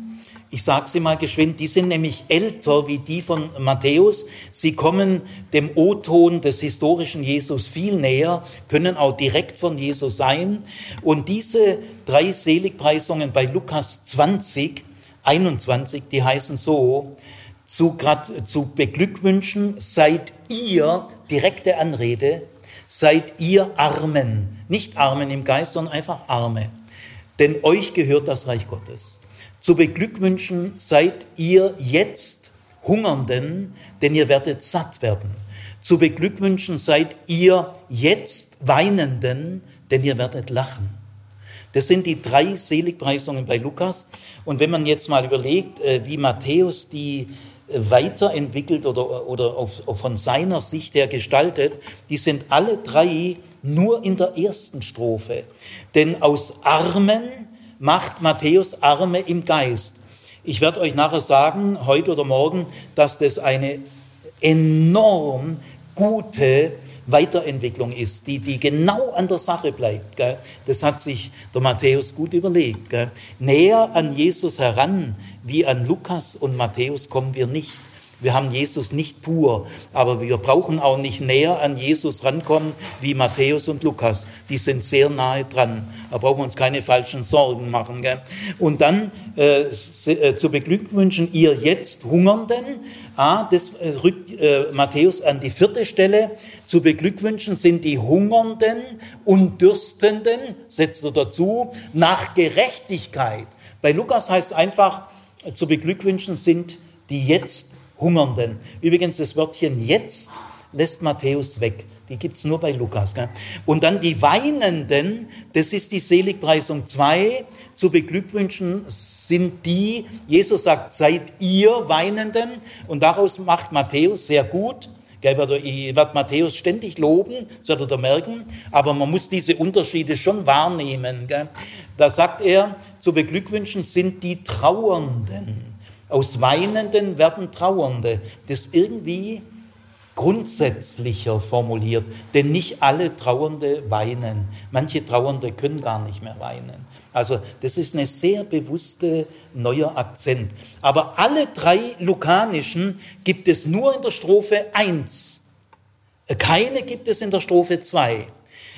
Ich sage sie mal geschwind, die sind nämlich älter wie die von Matthäus. Sie kommen dem O-Ton des historischen Jesus viel näher, können auch direkt von Jesus sein. Und diese drei Seligpreisungen bei Lukas 20 21, die heißen so, zu, grad, zu beglückwünschen, seid ihr, direkte Anrede, seid ihr Armen, nicht Armen im Geist, sondern einfach Arme. Denn euch gehört das Reich Gottes. Zu beglückwünschen seid ihr jetzt Hungernden, denn ihr werdet satt werden. Zu beglückwünschen seid ihr jetzt Weinenden, denn ihr werdet lachen. Das sind die drei Seligpreisungen bei Lukas. Und wenn man jetzt mal überlegt, äh, wie Matthäus die äh, weiterentwickelt oder, oder auf, von seiner Sicht her gestaltet, die sind alle drei nur in der ersten Strophe. Denn aus Armen macht Matthäus Arme im Geist. Ich werde euch nachher sagen, heute oder morgen, dass das eine enorm gute Weiterentwicklung ist, die, die genau an der Sache bleibt. Gell? Das hat sich der Matthäus gut überlegt. Gell? Näher an Jesus heran wie an Lukas und Matthäus kommen wir nicht. Wir haben Jesus nicht pur, aber wir brauchen auch nicht näher an Jesus rankommen wie Matthäus und Lukas. Die sind sehr nahe dran. Da brauchen wir uns keine falschen Sorgen machen. Gell? Und dann äh, äh, zu beglückwünschen, ihr jetzt Hungernden, ah, das äh, rückt äh, Matthäus an die vierte Stelle. Zu beglückwünschen sind die Hungernden und Dürstenden, setzt er dazu, nach Gerechtigkeit. Bei Lukas heißt einfach, äh, zu beglückwünschen sind die jetzt Hungernden. Übrigens, das Wörtchen jetzt lässt Matthäus weg. Die gibt es nur bei Lukas. Gell? Und dann die Weinenden, das ist die Seligpreisung 2. Zu beglückwünschen sind die, Jesus sagt, seid ihr Weinenden. Und daraus macht Matthäus sehr gut. Ich werde Matthäus ständig loben, das werdet ihr merken, aber man muss diese Unterschiede schon wahrnehmen. Da sagt er, zu beglückwünschen sind die Trauernden. Aus Weinenden werden Trauernde. Das ist irgendwie grundsätzlicher formuliert, denn nicht alle Trauernde weinen. Manche Trauernde können gar nicht mehr weinen. Also das ist eine sehr bewusste neuer Akzent. Aber alle drei lukanischen gibt es nur in der Strophe 1. Keine gibt es in der Strophe 2.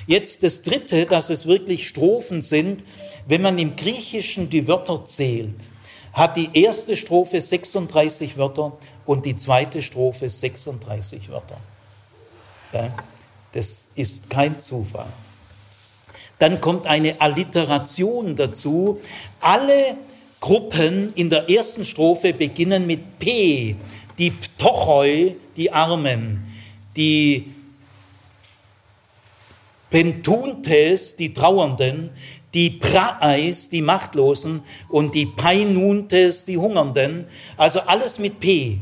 Jetzt das dritte, dass es wirklich Strophen sind, wenn man im Griechischen die Wörter zählt hat die erste Strophe 36 Wörter und die zweite Strophe 36 Wörter. Das ist kein Zufall. Dann kommt eine Alliteration dazu. Alle Gruppen in der ersten Strophe beginnen mit P. Die Ptochoi, die Armen. Die Pentuntes, die Trauernden die Praeis, die Machtlosen, und die Painuntes, die Hungernden. Also alles mit P.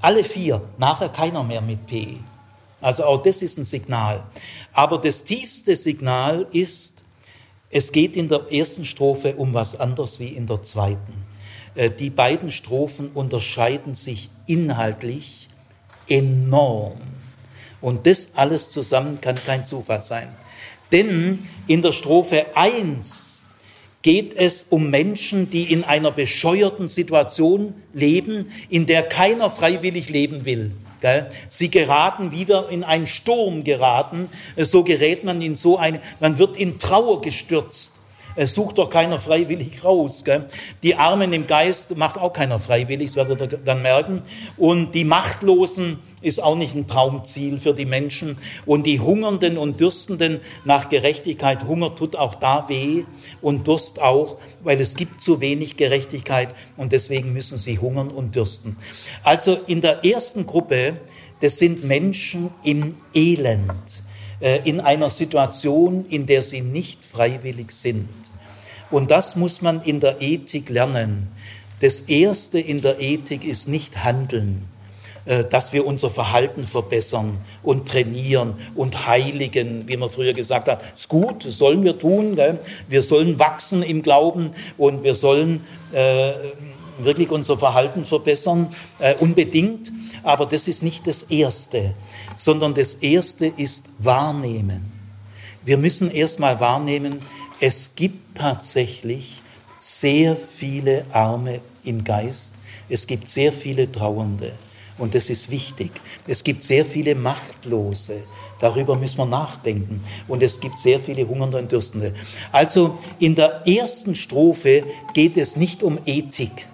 Alle vier. Nachher keiner mehr mit P. Also auch das ist ein Signal. Aber das tiefste Signal ist, es geht in der ersten Strophe um was anderes wie in der zweiten. Äh, die beiden Strophen unterscheiden sich inhaltlich enorm. Und das alles zusammen kann kein Zufall sein. Denn in der Strophe 1 geht es um Menschen, die in einer bescheuerten Situation leben, in der keiner freiwillig leben will. Sie geraten wieder in einen Sturm geraten, so gerät man in so eine, man wird in Trauer gestürzt. Es sucht doch keiner freiwillig raus. Gell? Die Armen im Geist macht auch keiner freiwillig, das werdet ihr dann merken. Und die Machtlosen ist auch nicht ein Traumziel für die Menschen. Und die Hungernden und Dürstenden nach Gerechtigkeit, Hunger tut auch da weh und Durst auch, weil es gibt zu wenig Gerechtigkeit und deswegen müssen sie hungern und dürsten. Also in der ersten Gruppe, das sind Menschen im Elend äh, in einer Situation, in der sie nicht freiwillig sind. Und das muss man in der Ethik lernen. Das Erste in der Ethik ist nicht Handeln, äh, dass wir unser Verhalten verbessern und trainieren und heiligen, wie man früher gesagt hat. Ist gut, sollen wir tun. Gell? Wir sollen wachsen im Glauben und wir sollen äh, wirklich unser Verhalten verbessern, äh, unbedingt. Aber das ist nicht das Erste, sondern das Erste ist wahrnehmen. Wir müssen erstmal wahrnehmen, es gibt tatsächlich sehr viele Arme im Geist, es gibt sehr viele Trauernde und das ist wichtig. Es gibt sehr viele Machtlose, darüber müssen wir nachdenken und es gibt sehr viele Hungernde und Dürstende. Also in der ersten Strophe geht es nicht um Ethik,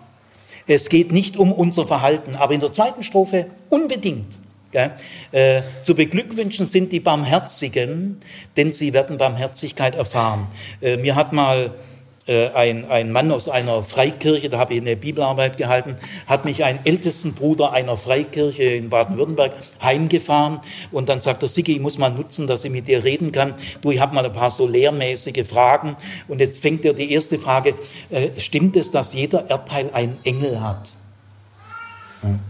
es geht nicht um unser Verhalten, aber in der zweiten Strophe unbedingt. Äh, zu beglückwünschen sind die Barmherzigen, denn sie werden Barmherzigkeit erfahren. Äh, mir hat mal äh, ein, ein Mann aus einer Freikirche, da habe ich eine Bibelarbeit gehalten, hat mich ein ältesten Bruder einer Freikirche in Baden-Württemberg heimgefahren und dann sagt er, Sigi, ich muss mal nutzen, dass ich mit dir reden kann. Du, ich habe mal ein paar so lehrmäßige Fragen und jetzt fängt er die erste Frage, äh, stimmt es, dass jeder Erdteil einen Engel hat? Hm.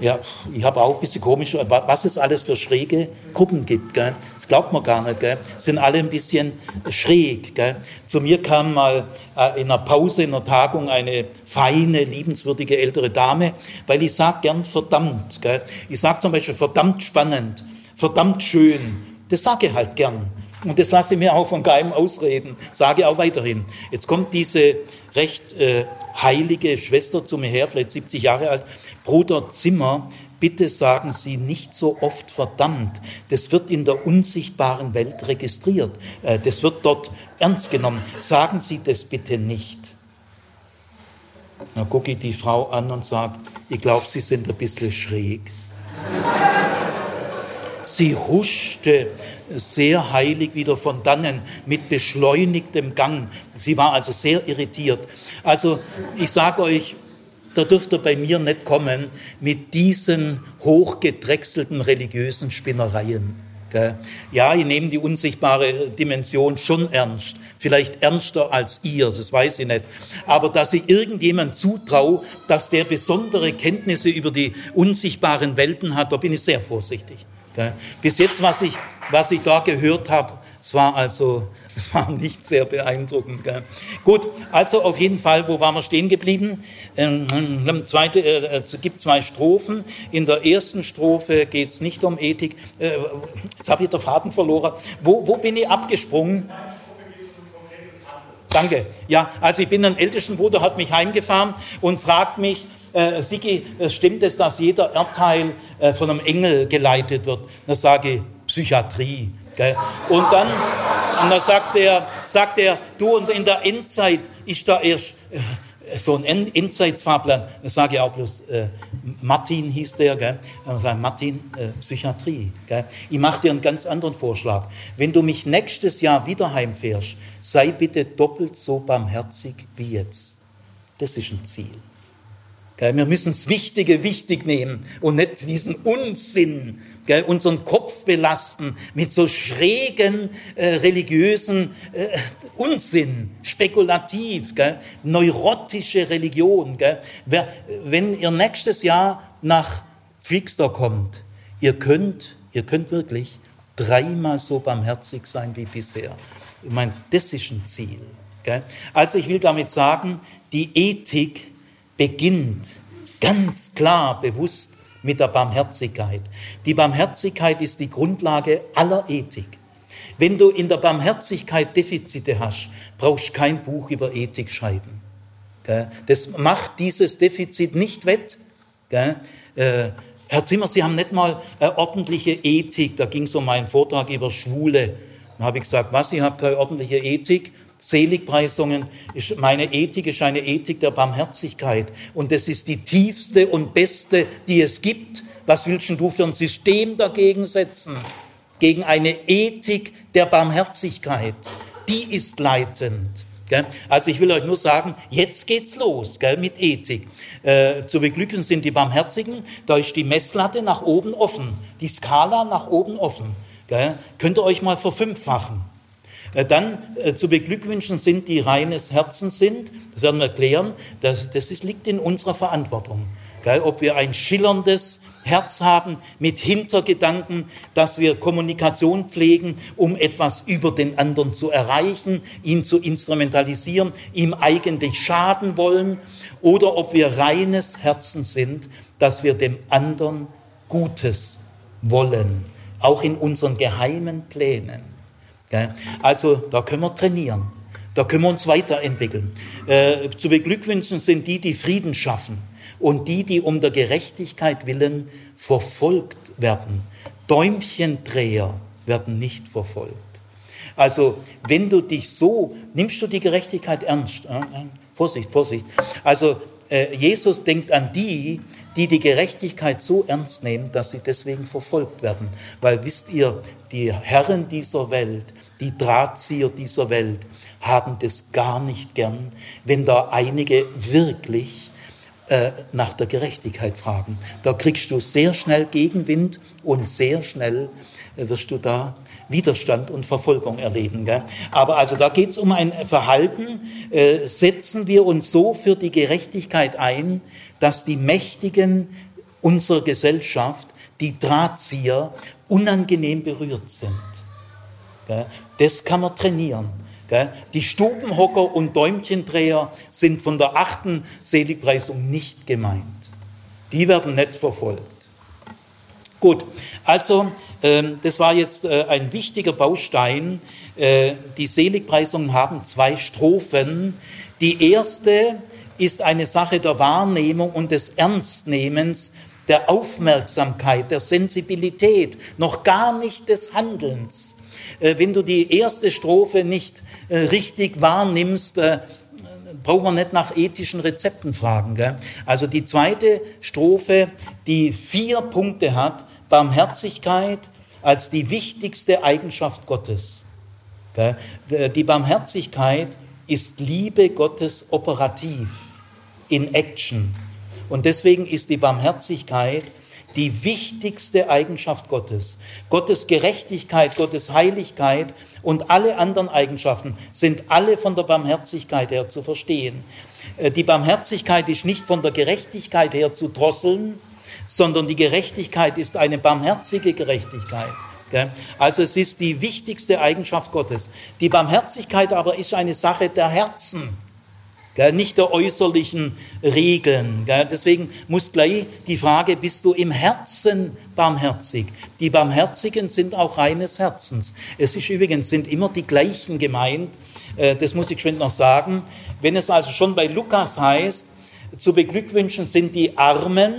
Ja, ich habe auch ein bisschen komisch, was es alles für schräge Gruppen gibt. Gell? Das glaubt man gar nicht. Gell? Sind alle ein bisschen schräg. Gell? Zu mir kam mal äh, in einer Pause, in einer Tagung eine feine, liebenswürdige ältere Dame, weil ich sage gern verdammt. Gell? Ich sage zum Beispiel verdammt spannend, verdammt schön. Das sage ich halt gern. Und das lasse ich mir auch von keinem ausreden, sage auch weiterhin. Jetzt kommt diese recht äh, heilige Schwester zu mir her, vielleicht 70 Jahre alt, Bruder Zimmer, bitte sagen Sie nicht so oft verdammt. Das wird in der unsichtbaren Welt registriert. Äh, das wird dort ernst genommen. Sagen Sie das bitte nicht. Dann gucke ich die Frau an und sage, ich glaube, Sie sind ein bisschen schräg. Sie huschte sehr heilig wieder von dannen mit beschleunigtem Gang. Sie war also sehr irritiert. Also ich sage euch, da dürft ihr bei mir nicht kommen mit diesen hochgedrechselten religiösen Spinnereien. Ja, ich nehme die unsichtbare Dimension schon ernst. Vielleicht ernster als ihr, das weiß ich nicht. Aber dass ich irgendjemand zutraue, dass der besondere Kenntnisse über die unsichtbaren Welten hat, da bin ich sehr vorsichtig. Bis jetzt, was ich, was ich da gehört habe, es war also, <laughs> es war nicht sehr beeindruckend. Gell? Gut, also auf jeden Fall, wo waren wir stehen geblieben? Ähm, zweite, äh, es gibt zwei Strophen. In der ersten Strophe geht es nicht um Ethik. Äh, jetzt habe ich den Faden verloren. Wo, wo bin ich abgesprungen? Danke. Ja, also ich bin ein ältesten Bruder, hat mich heimgefahren und fragt mich, äh, Sigi, stimmt es, dass jeder Erdteil äh, von einem Engel geleitet wird? Da sage ich, Psychiatrie. Gell? Und dann, und dann sagt, er, sagt er, du, und in der Endzeit ist da erst äh, so ein Endzeitsfahrplan. Da sage ich auch bloß, äh, Martin hieß der, gell? Und sage, Martin, äh, Psychiatrie. Gell? Ich mache dir einen ganz anderen Vorschlag. Wenn du mich nächstes Jahr wieder heimfährst, sei bitte doppelt so barmherzig wie jetzt. Das ist ein Ziel. Wir müssen das Wichtige wichtig nehmen und nicht diesen Unsinn, unseren Kopf belasten mit so schrägen äh, religiösen äh, Unsinn, spekulativ, neurotische Religion. Wer, wenn ihr nächstes Jahr nach Freakster kommt, ihr könnt, ihr könnt wirklich dreimal so barmherzig sein wie bisher. Ich meine, das ist ein Ziel. Also ich will damit sagen, die Ethik beginnt ganz klar bewusst mit der Barmherzigkeit. Die Barmherzigkeit ist die Grundlage aller Ethik. Wenn du in der Barmherzigkeit Defizite hast, brauchst du kein Buch über Ethik schreiben. Das macht dieses Defizit nicht wett. Äh, Herr Zimmer, Sie haben nicht mal ordentliche Ethik. Da ging es um meinen Vortrag über Schwule. Dann habe ich gesagt, was, ich habe keine ordentliche Ethik? Seligpreisungen, meine Ethik ist eine Ethik der Barmherzigkeit. Und das ist die tiefste und beste, die es gibt. Was willst du für ein System dagegen setzen? Gegen eine Ethik der Barmherzigkeit. Die ist leitend. Also ich will euch nur sagen, jetzt geht's los mit Ethik. Äh, zu beglücken sind die Barmherzigen, da ist die Messlatte nach oben offen, die Skala nach oben offen. Könnt ihr euch mal verfünffachen. Äh, dann äh, zu beglückwünschen sind, die reines Herzens sind. Das werden wir klären. Das, das liegt in unserer Verantwortung. Ob wir ein schillerndes Herz haben mit Hintergedanken, dass wir Kommunikation pflegen, um etwas über den anderen zu erreichen, ihn zu instrumentalisieren, ihm eigentlich schaden wollen, oder ob wir reines Herzen sind, dass wir dem anderen Gutes wollen, auch in unseren geheimen Plänen. Also da können wir trainieren, da können wir uns weiterentwickeln. Äh, zu beglückwünschen sind die, die Frieden schaffen und die, die um der Gerechtigkeit willen verfolgt werden. Däumchendreher werden nicht verfolgt. Also wenn du dich so, nimmst du die Gerechtigkeit ernst? Vorsicht, Vorsicht. Also äh, Jesus denkt an die, die die Gerechtigkeit so ernst nehmen, dass sie deswegen verfolgt werden. Weil wisst ihr, die Herren dieser Welt, die Drahtzieher dieser Welt haben das gar nicht gern, wenn da einige wirklich äh, nach der Gerechtigkeit fragen. Da kriegst du sehr schnell Gegenwind und sehr schnell äh, wirst du da Widerstand und Verfolgung erleben. Gell? Aber also da geht es um ein Verhalten. Äh, setzen wir uns so für die Gerechtigkeit ein, dass die Mächtigen unserer Gesellschaft, die Drahtzieher, unangenehm berührt sind. Das kann man trainieren. Die Stubenhocker und Däumchendreher sind von der achten Seligpreisung nicht gemeint. Die werden nicht verfolgt. Gut, also ähm, das war jetzt äh, ein wichtiger Baustein. Äh, die Seligpreisungen haben zwei Strophen, Die erste ist eine Sache der Wahrnehmung und des Ernstnehmens, der Aufmerksamkeit, der Sensibilität, noch gar nicht des Handelns. Äh, wenn du die erste Strophe nicht äh, richtig wahrnimmst, äh, brauchen wir nicht nach ethischen Rezepten fragen. Gell? Also die zweite Strophe, die vier Punkte hat, Barmherzigkeit als die wichtigste Eigenschaft Gottes. Gell? Die Barmherzigkeit ist Liebe Gottes operativ, in Action. Und deswegen ist die Barmherzigkeit die wichtigste Eigenschaft Gottes. Gottes Gerechtigkeit, Gottes Heiligkeit und alle anderen Eigenschaften sind alle von der Barmherzigkeit her zu verstehen. Äh, die Barmherzigkeit ist nicht von der Gerechtigkeit her zu drosseln, sondern die Gerechtigkeit ist eine barmherzige Gerechtigkeit. Also es ist die wichtigste Eigenschaft Gottes. Die Barmherzigkeit aber ist eine Sache der Herzen nicht der äußerlichen Regeln. Deswegen muss gleich die Frage, bist du im Herzen barmherzig? Die Barmherzigen sind auch reines Herzens. Es ist übrigens, sind immer die gleichen gemeint, äh, das muss ich schon noch sagen. Wenn es also schon bei Lukas heißt, zu beglückwünschen sind die Armen,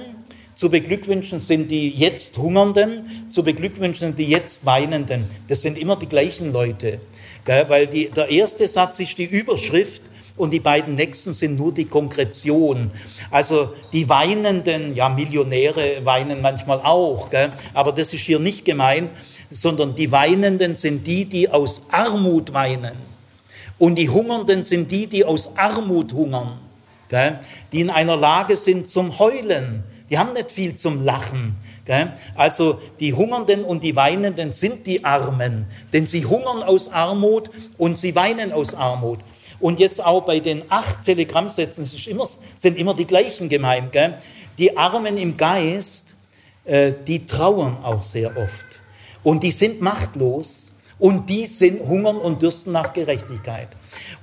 zu beglückwünschen sind die jetzt Hungernden, zu beglückwünschen sind die jetzt Weinenden. Das sind immer die gleichen Leute. Weil die, der erste Satz ist die Überschrift, und die beiden nächsten sind nur die Konkretion. Also die Weinenden, ja, Millionäre weinen manchmal auch, gell? aber das ist hier nicht gemeint, sondern die Weinenden sind die, die aus Armut weinen. Und die Hungernden sind die, die aus Armut hungern, gell? die in einer Lage sind zum Heulen. Die haben nicht viel zum Lachen. Gell? Also die Hungernden und die Weinenden sind die Armen, denn sie hungern aus Armut und sie weinen aus Armut. Und jetzt auch bei den acht Telegrammsätzen immer, sind immer die gleichen gemeint. Gell? Die Armen im Geist, äh, die trauern auch sehr oft. Und die sind machtlos und die sind hungern und dürsten nach Gerechtigkeit.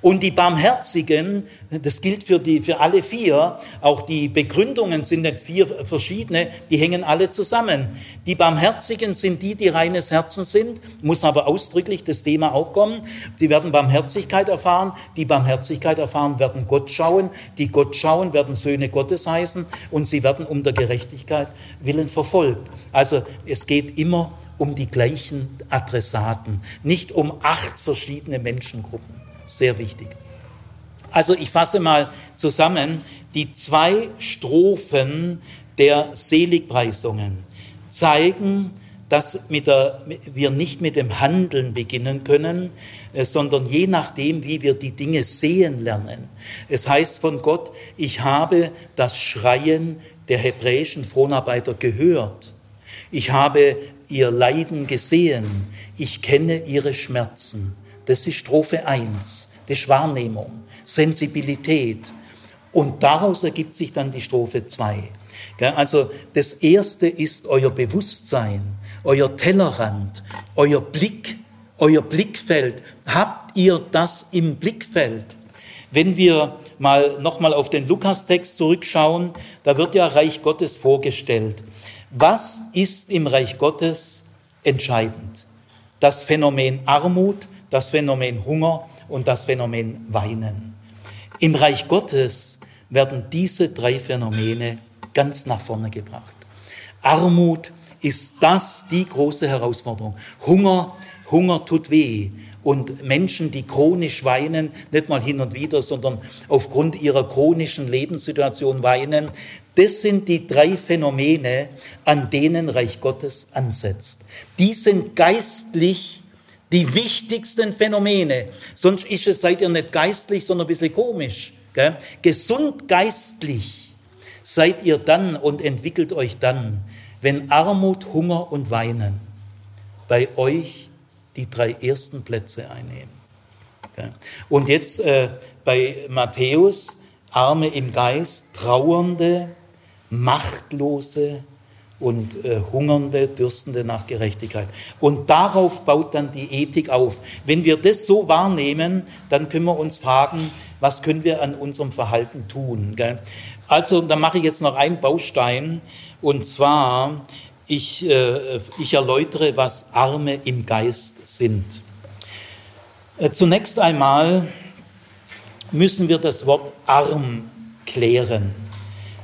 Und die Barmherzigen, das gilt für, die, für alle vier, auch die Begründungen sind nicht vier verschiedene, die hängen alle zusammen. Die Barmherzigen sind die, die reines Herzen sind, muss aber ausdrücklich das Thema auch kommen. Sie werden Barmherzigkeit erfahren, die Barmherzigkeit erfahren werden Gott schauen, die Gott schauen werden Söhne Gottes heißen und sie werden um der Gerechtigkeit willen verfolgt. Also es geht immer um die gleichen Adressaten, nicht um acht verschiedene Menschengruppen. Sehr wichtig. Also ich fasse mal zusammen die zwei Strophen der Seligpreisungen zeigen, dass der, wir nicht mit dem Handeln beginnen können, äh, sondern je nachdem, wie wir die Dinge sehen lernen. Es heißt von Gott, ich habe das Schreien der hebräischen Fronarbeiter gehört. Ich habe ihr Leiden gesehen. Ich kenne ihre Schmerzen. Das ist Strophe 1, das ist Wahrnehmung, Sensibilität. Und daraus ergibt sich dann die Strophe 2. Also das erste ist euer Bewusstsein, euer Tellerrand, euer Blick, euer Blickfeld. Habt ihr das im Blickfeld? Wenn wir mal nochmal auf den Lukas-Text zurückschauen, da wird ja Reich Gottes vorgestellt. Was ist im Reich Gottes entscheidend? Das Phänomen Armut, das Phänomen Hunger und das Phänomen Weinen. Im Reich Gottes werden diese drei Phänomene ganz nach vorne gebracht. Armut ist das die große Herausforderung. Hunger, Hunger tut weh. Und Menschen, die chronisch weinen, nicht mal hin und wieder, sondern aufgrund ihrer chronischen Lebenssituation weinen, das sind die drei Phänomene, an denen Reich Gottes ansetzt. Die sind geistlich die wichtigsten Phänomene. Sonst ist es, seid ihr nicht geistlich, sondern ein bisschen komisch. Gell? Gesund geistlich seid ihr dann und entwickelt euch dann, wenn Armut, Hunger und Weinen bei euch die drei ersten Plätze einnehmen. Und jetzt äh, bei Matthäus, Arme im Geist, Trauernde, Machtlose, und äh, Hungernde, Dürstende nach Gerechtigkeit. Und darauf baut dann die Ethik auf. Wenn wir das so wahrnehmen, dann können wir uns fragen, was können wir an unserem Verhalten tun. Also, da mache ich jetzt noch einen Baustein, und zwar, ich, äh, ich erläutere, was Arme im Geist sind. Äh, zunächst einmal müssen wir das Wort arm klären.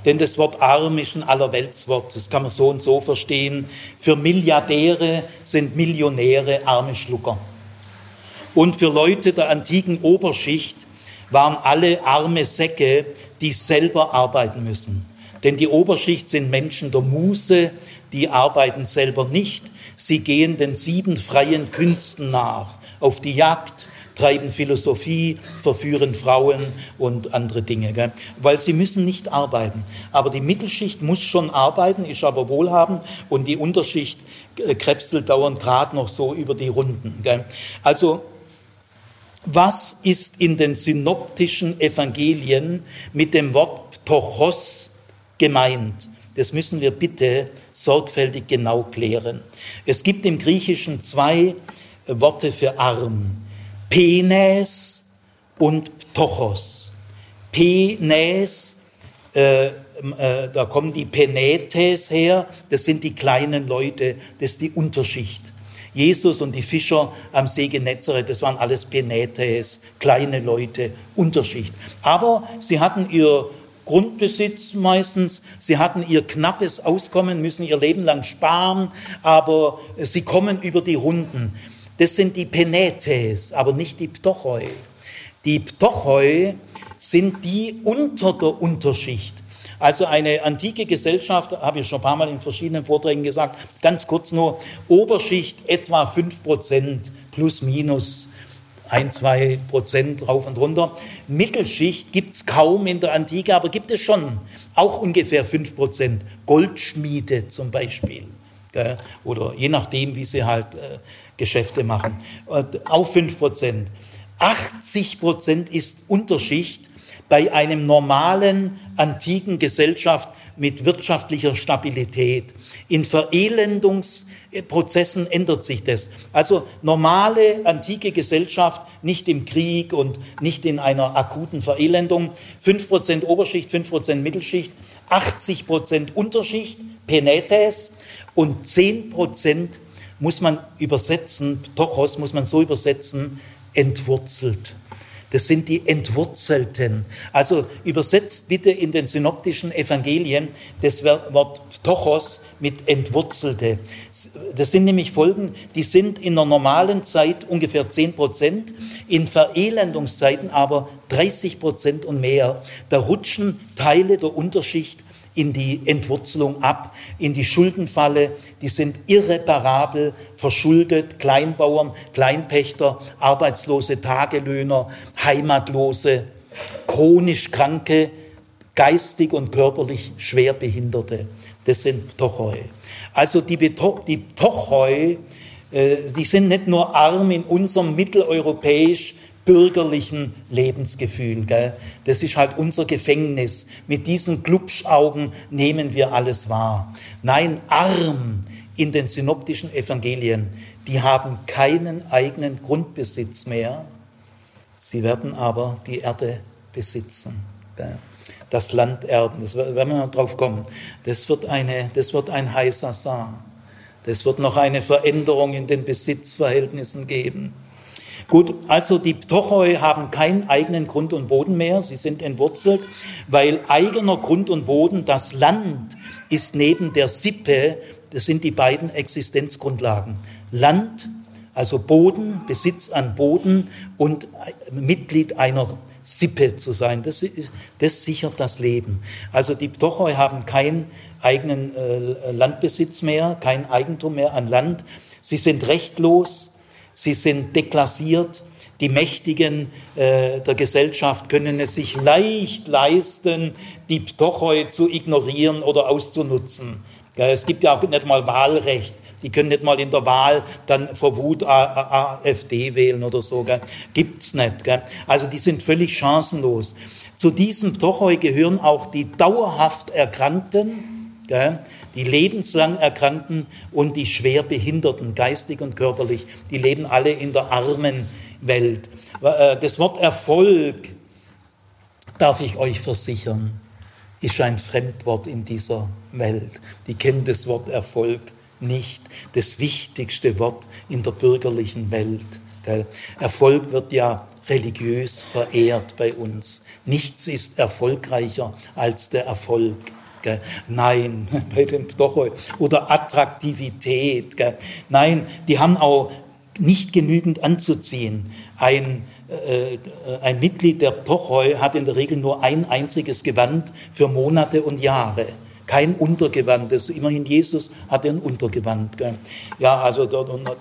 Denn das Wort arm ist ein Allerweltswort. Das kann man so und so verstehen. Für Milliardäre sind Millionäre arme Schlucker. Und für Leute der antiken Oberschicht waren alle arme Säcke, die selber arbeiten müssen. Denn die Oberschicht sind Menschen der Muße, die arbeiten selber nicht. Sie gehen den sieben freien Künsten nach, auf die Jagd, treiben Philosophie, verführen Frauen und andere Dinge, gell? weil sie müssen nicht arbeiten. Aber die Mittelschicht muss schon arbeiten, ist aber wohlhabend und die Unterschicht äh, krebselt dauernd gerade noch so über die Runden. Gell? Also was ist in den synoptischen Evangelien mit dem Wort Tochos gemeint? Das müssen wir bitte sorgfältig genau klären. Es gibt im Griechischen zwei Worte für arm. Penes und Ptochos. Penes, äh, äh, da kommen die Penetes her, das sind die kleinen Leute, das ist die Unterschicht. Jesus und die Fischer am See Genezareth, das waren alles Penetes, kleine Leute, Unterschicht. Aber sie hatten ihr Grundbesitz meistens, sie hatten ihr knappes Auskommen, müssen ihr Leben lang sparen, aber sie kommen über die Runden. Das sind die Penetes, aber nicht die Ptochoi. Die Ptochoi sind die unter der Unterschicht. Also eine antike Gesellschaft, habe ich schon ein paar Mal in verschiedenen Vorträgen gesagt, ganz kurz nur, Oberschicht etwa 5 Prozent plus minus ein, zwei Prozent rauf und runter. Mittelschicht gibt es kaum in der Antike, aber gibt es schon auch ungefähr 5 Prozent. Goldschmiede zum Beispiel. Oder je nachdem, wie sie halt äh, Geschäfte machen. Auf 5 Prozent. 80 Prozent ist Unterschicht bei einem normalen antiken Gesellschaft mit wirtschaftlicher Stabilität. In Verelendungsprozessen ändert sich das. Also normale antike Gesellschaft, nicht im Krieg und nicht in einer akuten Verelendung. 5% Oberschicht, 5% Mittelschicht, 80% Unterschicht, Penetes und 10% muss man übersetzen, Tochos muss man so übersetzen, entwurzelt. Das sind die Entwurzelten. Also übersetzt bitte in den synoptischen Evangelien das Wort Tochos mit Entwurzelte. Das sind nämlich Folgen, die sind in der normalen Zeit ungefähr 10 Prozent, in Verelendungszeiten aber 30 Prozent und mehr. Da rutschen Teile der Unterschicht in die Entwurzelung ab, in die Schuldenfalle. Die sind irreparabel verschuldet. Kleinbauern, Kleinpächter, Arbeitslose, Tagelöhner, Heimatlose, chronisch Kranke, geistig und körperlich Schwerbehinderte. Das sind Ptochoi. Also die, die Ptochoi, äh, die sind nicht nur arm in unserem mitteleuropäisch bürgerlichen Lebensgefühl. Gell? Das ist halt unser Gefängnis. Mit diesen Glubschaugen nehmen wir alles wahr. Nein, arm in den synoptischen Evangelien, die haben keinen eigenen Grundbesitz mehr. Sie werden aber die Erde besitzen. Gell? Das Land erben, das werden wir noch drauf kommen. Das wird, eine, das wird ein heißer Saar. Das wird noch eine Veränderung in den Besitzverhältnissen geben. Gut, also die Ptochoi haben keinen eigenen Grund und Boden mehr, sie sind entwurzelt, weil eigener Grund und Boden, das Land, ist neben der Sippe, das sind die beiden Existenzgrundlagen. Land, also Boden, Besitz an Boden und Mitglied einer Sippe zu sein, das, das sichert das Leben. Also die Ptochoi haben keinen eigenen äh, Landbesitz mehr, kein Eigentum mehr an Land. Sie sind rechtlos, sie sind deklassiert. Die Mächtigen äh, der Gesellschaft können es sich leicht leisten, die Ptochoi zu ignorieren oder auszunutzen. Ja, es gibt ja auch nicht mal Wahlrecht. Die können nicht mal in der Wahl dann vor Wut AfD wählen oder so. Gell? Gibt's nicht. Gell? Also die sind völlig chancenlos. Zu diesem Ptochoi gehören auch die dauerhaft Erkrankten, gell? Die lebenslang Erkrankten und die schwer Behinderten, geistig und körperlich, die leben alle in der armen Welt. Äh, das Wort Erfolg, darf ich euch versichern, ist ein Fremdwort in dieser Welt. Die kennen das Wort Erfolg nicht. Das wichtigste Wort in der bürgerlichen Welt. Erfolg wird ja religiös verehrt bei uns. Nichts ist erfolgreicher als der Erfolg. Gell? Nein, <laughs> bei dem Ptochoi. Oder Attraktivität. Gell? Nein, die haben auch nicht genügend anzuziehen. Ein, äh, ein Mitglied der Ptochoi hat in der Regel nur ein einziges Gewand für Monate und Jahre kein Untergewand. Das, immerhin Jesus hatte ein Untergewand. Gell. Ja, also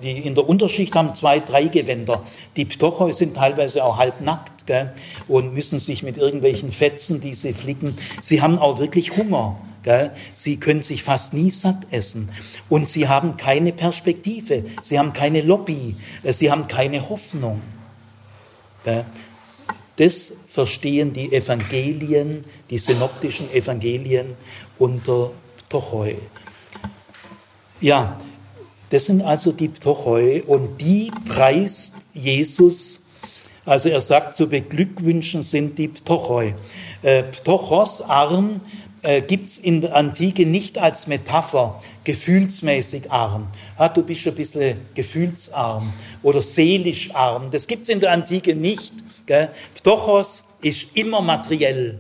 die, in der Unterschicht haben zwei, drei Gewänder. Die Ptochoi sind teilweise auch halbnackt gell, und müssen sich mit irgendwelchen Fetzen, die sie flicken, sie haben auch wirklich Hunger. Gell. Sie können sich fast nie satt essen. Und sie haben keine Perspektive. Sie haben keine Lobby. Sie haben keine Hoffnung. Gell. Das verstehen die Evangelien, die synoptischen Evangelien unter Ptochoi. Ja, das sind also die Ptochoi und die preist Jesus. Also er sagt, zu beglückwünschen sind die Ptochoi. Äh, Ptochos, arm, äh, gibt es in der Antike nicht als Metapher, gefühlsmäßig arm. Ja, du bist ein bisschen gefühlsarm oder seelisch arm. Das gibt es in der Antike nicht. Ptochos ist immer materiell.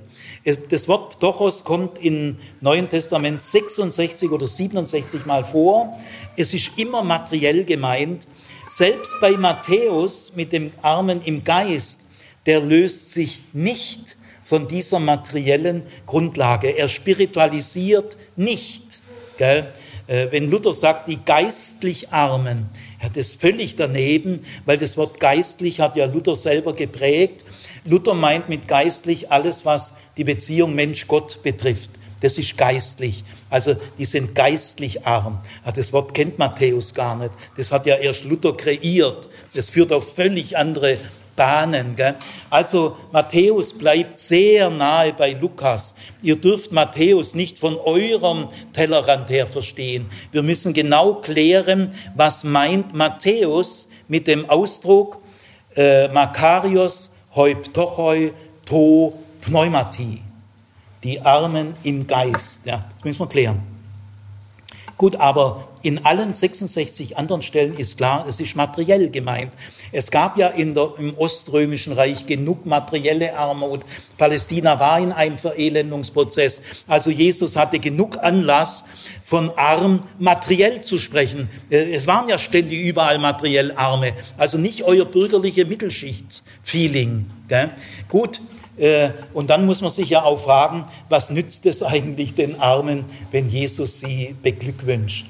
Das Wort Ptochos kommt im Neuen Testament 66 oder 67 Mal vor. Es ist immer materiell gemeint. Selbst bei Matthäus mit dem Armen im Geist, der löst sich nicht von dieser materiellen Grundlage. Er spiritualisiert nicht. Gell? Äh, wenn Luther sagt, die geistlich Armen, ja, das ist völlig daneben, weil das Wort geistlich hat ja Luther selber geprägt. Luther meint mit geistlich alles, was die Beziehung Mensch-Gott betrifft. Das ist geistlich. Also die sind geistlich arm. Das Wort kennt Matthäus gar nicht. Das hat ja erst Luther kreiert. Das führt auf völlig andere Bahnen. Gell? Also Matthäus bleibt sehr nahe bei Lukas. Ihr dürft Matthäus nicht von eurem Tellerrand her verstehen. Wir müssen genau klären, was meint Matthäus mit dem Ausdruck äh, Makarios Heuptochoi to Pneumati, die Armen im Geist. Ja, das müssen wir klären. Gut, aber in allen 66 anderen Stellen ist klar, es ist materiell gemeint. Es gab ja der, im Oströmischen Reich genug materielle Armut. Palästina war in einem Verelendungsprozess. Also Jesus hatte genug Anlass, von arm materiell zu sprechen. Äh, es waren ja ständig überall materiell Arme. Also nicht euer bürgerliche Mittelschichtsfeeling. Gut, äh, und dann muss man sich ja auch fragen, was nützt es eigentlich den Armen, wenn Jesus sie beglückwünscht?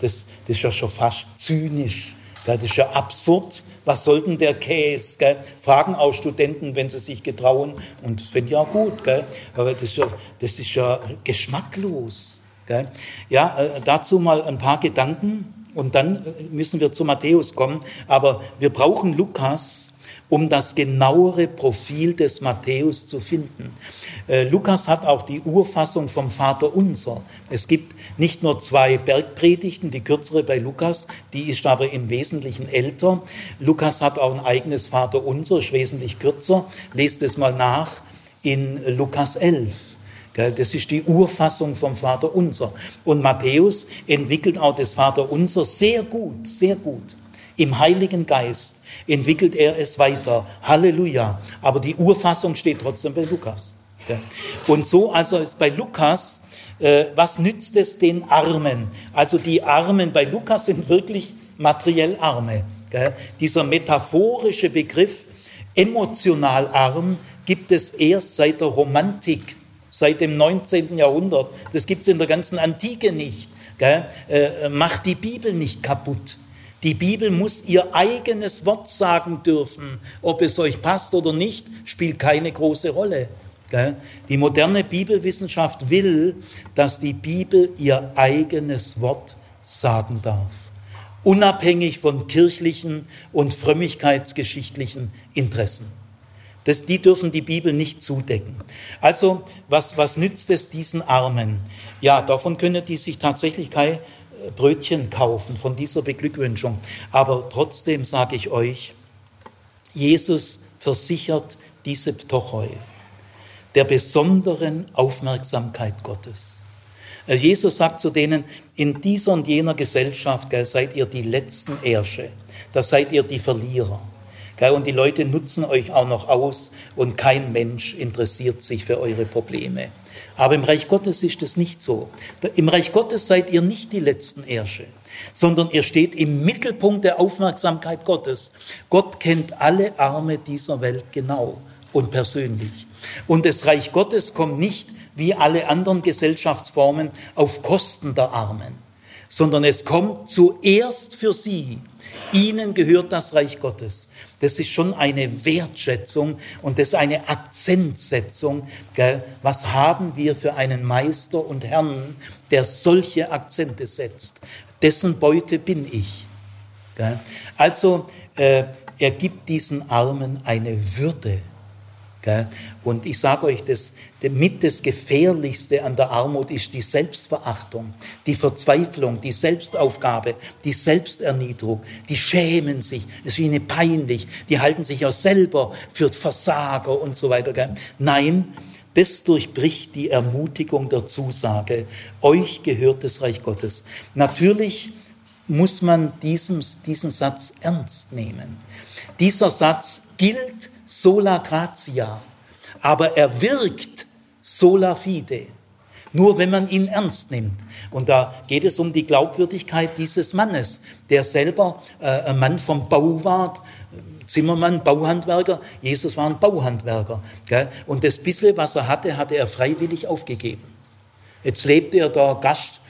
Das ist ja schon fast zynisch. Das ist ja absurd. Was soll der Käse? Gell? Fragen auch Studenten, wenn sie sich getrauen. Und das finde ich auch gut. Gell? Aber das ist ja, das ist ja geschmacklos. Gell? Ja, äh, dazu mal ein paar Gedanken. Und dann müssen wir zu Matthäus kommen. Aber wir brauchen Lukas, um das genauere Profil des Matthäus zu finden. Äh, Lukas hat auch die Urfassung vom Vater Unser. Es gibt nicht nur zwei Bergpredigten, die kürzere bei Lukas, die ist aber im Wesentlichen älter. Lukas hat auch ein eigenes Vater Unser, ist wesentlich kürzer. Lest es mal nach in Lukas 11. Das ist die Urfassung vom Vater Unser. Und Matthäus entwickelt auch das Vater Unser sehr gut, sehr gut. Im Heiligen Geist entwickelt er es weiter. Halleluja. Aber die Urfassung steht trotzdem bei Lukas. Und so also ist bei Lukas, äh, was nützt es den Armen? Also die Armen bei Lukas sind wirklich materiell Arme. Dieser metaphorische Begriff emotional arm gibt es erst seit der Romantik, seit dem 19. Jahrhundert. Das gibt es in der ganzen Antike nicht. Äh, macht die Bibel nicht kaputt. Die Bibel muss ihr eigenes Wort sagen dürfen. Ob es euch passt oder nicht, spielt keine große Rolle. Die moderne Bibelwissenschaft will, dass die Bibel ihr eigenes Wort sagen darf, unabhängig von kirchlichen und frömmigkeitsgeschichtlichen Interessen. Das, die dürfen die Bibel nicht zudecken. Also, was, was nützt es diesen Armen? Ja, davon können die sich tatsächlich kein Brötchen kaufen von dieser Beglückwünschung. Aber trotzdem sage ich euch, Jesus versichert diese Ptochoi der besonderen Aufmerksamkeit Gottes. Äh, Jesus sagt zu denen, in dieser und jener Gesellschaft gell, seid ihr die letzten Ärsche, da seid ihr die Verlierer. Und die Leute nutzen euch auch noch aus und kein Mensch interessiert sich für eure Probleme. Aber im Reich Gottes ist es nicht so. Im Reich Gottes seid ihr nicht die letzten Ärsche, sondern ihr steht im Mittelpunkt der Aufmerksamkeit Gottes. Gott kennt alle Arme dieser Welt genau und persönlich. Und das Reich Gottes kommt nicht wie alle anderen Gesellschaftsformen auf Kosten der Armen, sondern es kommt zuerst für sie. Ihnen gehört das Reich Gottes. Das ist schon eine Wertschätzung und das ist eine Akzentsetzung. Gell? Was haben wir für einen Meister und Herrn, der solche Akzente setzt? Dessen Beute bin ich. Gell? Also äh, er gibt diesen Armen eine Würde. Und ich sage euch, das, mit das Gefährlichste an der Armut ist die Selbstverachtung, die Verzweiflung, die Selbstaufgabe, die Selbsterniedrigung. Die schämen sich, es ist ihnen peinlich, die halten sich ja selber für Versager und so weiter. Nein, das durchbricht die Ermutigung der Zusage. Euch gehört das Reich Gottes. Natürlich muss man diesen, diesen Satz ernst nehmen. Dieser Satz gilt sola gratia, aber er wirkt sola fide. Nur wenn man ihn ernst nimmt. Und da geht es um die Glaubwürdigkeit dieses Mannes, der selber äh, ein Mann vom Bau war, Zimmermann, Bauhandwerker. Jesus war ein Bauhandwerker. Gell? Und das bisschen, was er hatte, hatte er freiwillig aufgegeben. Jetzt lebte er da Gast,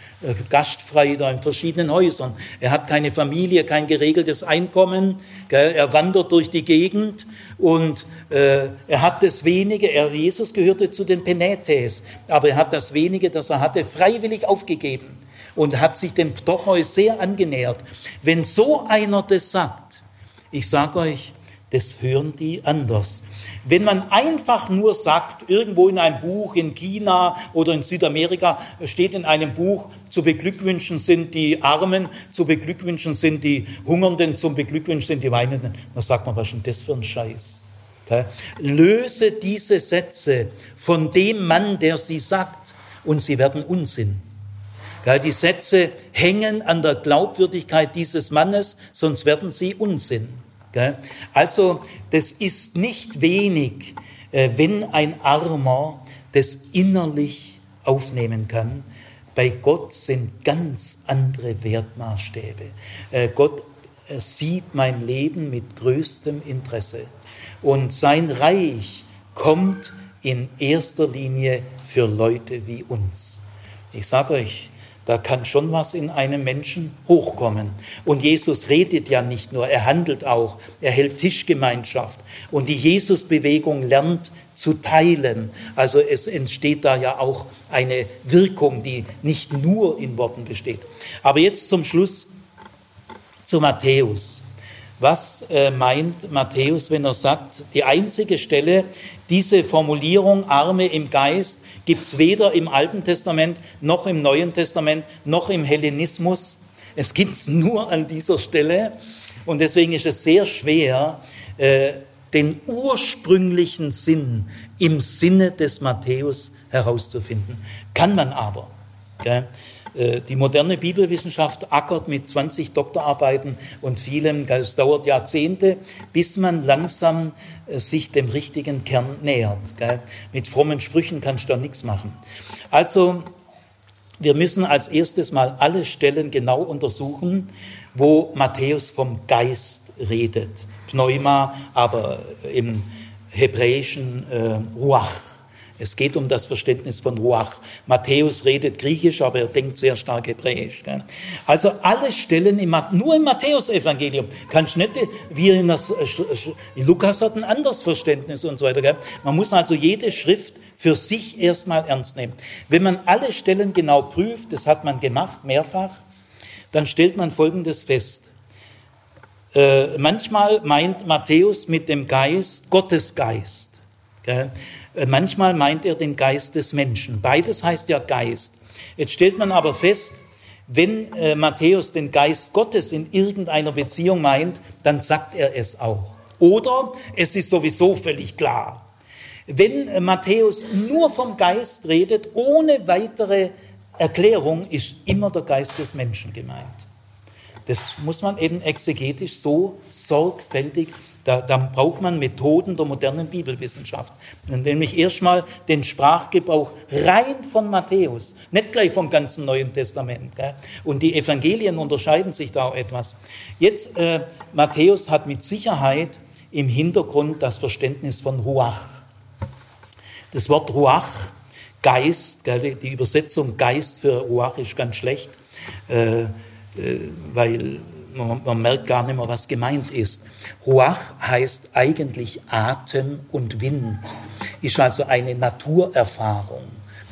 gastfrei da in verschiedenen Häusern. Er hat keine Familie, kein geregeltes Einkommen. Er wandert durch die Gegend und äh, er hat das wenige, er, Jesus gehörte zu den Penetes, aber er hat das wenige, das er hatte, freiwillig aufgegeben und hat sich dem Ptochoi sehr angenähert. Wenn so einer das sagt, ich sage euch, das hören die anders. Wenn man einfach nur sagt, irgendwo in einem Buch in China oder in Südamerika steht in einem Buch, zu beglückwünschen sind die Armen, zu beglückwünschen sind die Hungernden, zum beglückwünschen sind die Weinenden, dann sagt man, was ist denn das für ein Scheiß? Löse diese Sätze von dem Mann, der sie sagt, und sie werden Unsinn. Die Sätze hängen an der Glaubwürdigkeit dieses Mannes, sonst werden sie Unsinn. Also das ist nicht wenig, äh, wenn ein Armer das innerlich aufnehmen kann. Bei Gott sind ganz andere Wertmaßstäbe. Äh, Gott äh, sieht mein Leben mit größtem Interesse. Und sein Reich kommt in erster Linie für Leute wie uns. Ich sage euch, da kann schon was in einem Menschen hochkommen. Und Jesus redet ja nicht nur, er handelt auch, er hält Tischgemeinschaft. Und die Jesusbewegung lernt zu teilen. Also es entsteht da ja auch eine Wirkung, die nicht nur in Worten besteht. Aber jetzt zum Schluss zu Matthäus. Was äh, meint Matthäus, wenn er sagt, die einzige Stelle, diese Formulierung Arme im Geist, gibt es weder im Alten Testament noch im Neuen Testament noch im Hellenismus. Es gibt es nur an dieser Stelle. Und deswegen ist es sehr schwer, äh, den ursprünglichen Sinn im Sinne des Matthäus herauszufinden. Kann man aber. Gell? Äh, die moderne Bibelwissenschaft ackert mit 20 Doktorarbeiten und vielem. Es dauert Jahrzehnte, bis man langsam äh, sich dem richtigen Kern nähert. Mit frommen Sprüchen kannst du da nichts machen. Also, wir müssen als erstes mal alle Stellen genau untersuchen, wo Matthäus vom Geist redet. Pneuma, aber im Hebräischen äh, Ruach. Es geht um das Verständnis von Ruach. Matthäus redet Griechisch, aber er denkt sehr stark Hebräisch. Gell? Also alle Stellen im, nur im Matthäusevangelium kannst nicht, wie in das, Lukas hat ein anderes Verständnis und so weiter. Gell? Man muss also jede Schrift für sich erstmal ernst nehmen. Wenn man alle Stellen genau prüft, das hat man gemacht, mehrfach, dann stellt man Folgendes fest. Äh, manchmal meint Matthäus mit dem Geist Gottes Geist. Gell? Äh, manchmal meint er den Geist des Menschen. Beides heißt ja Geist. Jetzt stellt man aber fest, wenn äh, Matthäus den Geist Gottes in irgendeiner Beziehung meint, dann sagt er es auch. Oder es ist sowieso völlig klar. Wenn äh, Matthäus nur vom Geist redet, ohne weitere Erklärung, ist immer der Geist des Menschen gemeint. Das muss man eben exegetisch so sorgfältig Da, da braucht man Methoden der modernen Bibelwissenschaft. Nämlich erstmal den Sprachgebrauch rein von Matthäus, nicht gleich vom ganzen Neuen Testament. Gell? Und die Evangelien unterscheiden sich da auch etwas. Jetzt, äh, Matthäus hat mit Sicherheit im Hintergrund das Verständnis von Ruach. Das Wort Ruach, Geist, gell, die Übersetzung Geist für Ruach ist ganz schlecht, äh, äh, weil man, man, merkt gar nicht mehr, was gemeint ist. Ruach heißt eigentlich Atem und Wind, ist also eine Naturerfahrung.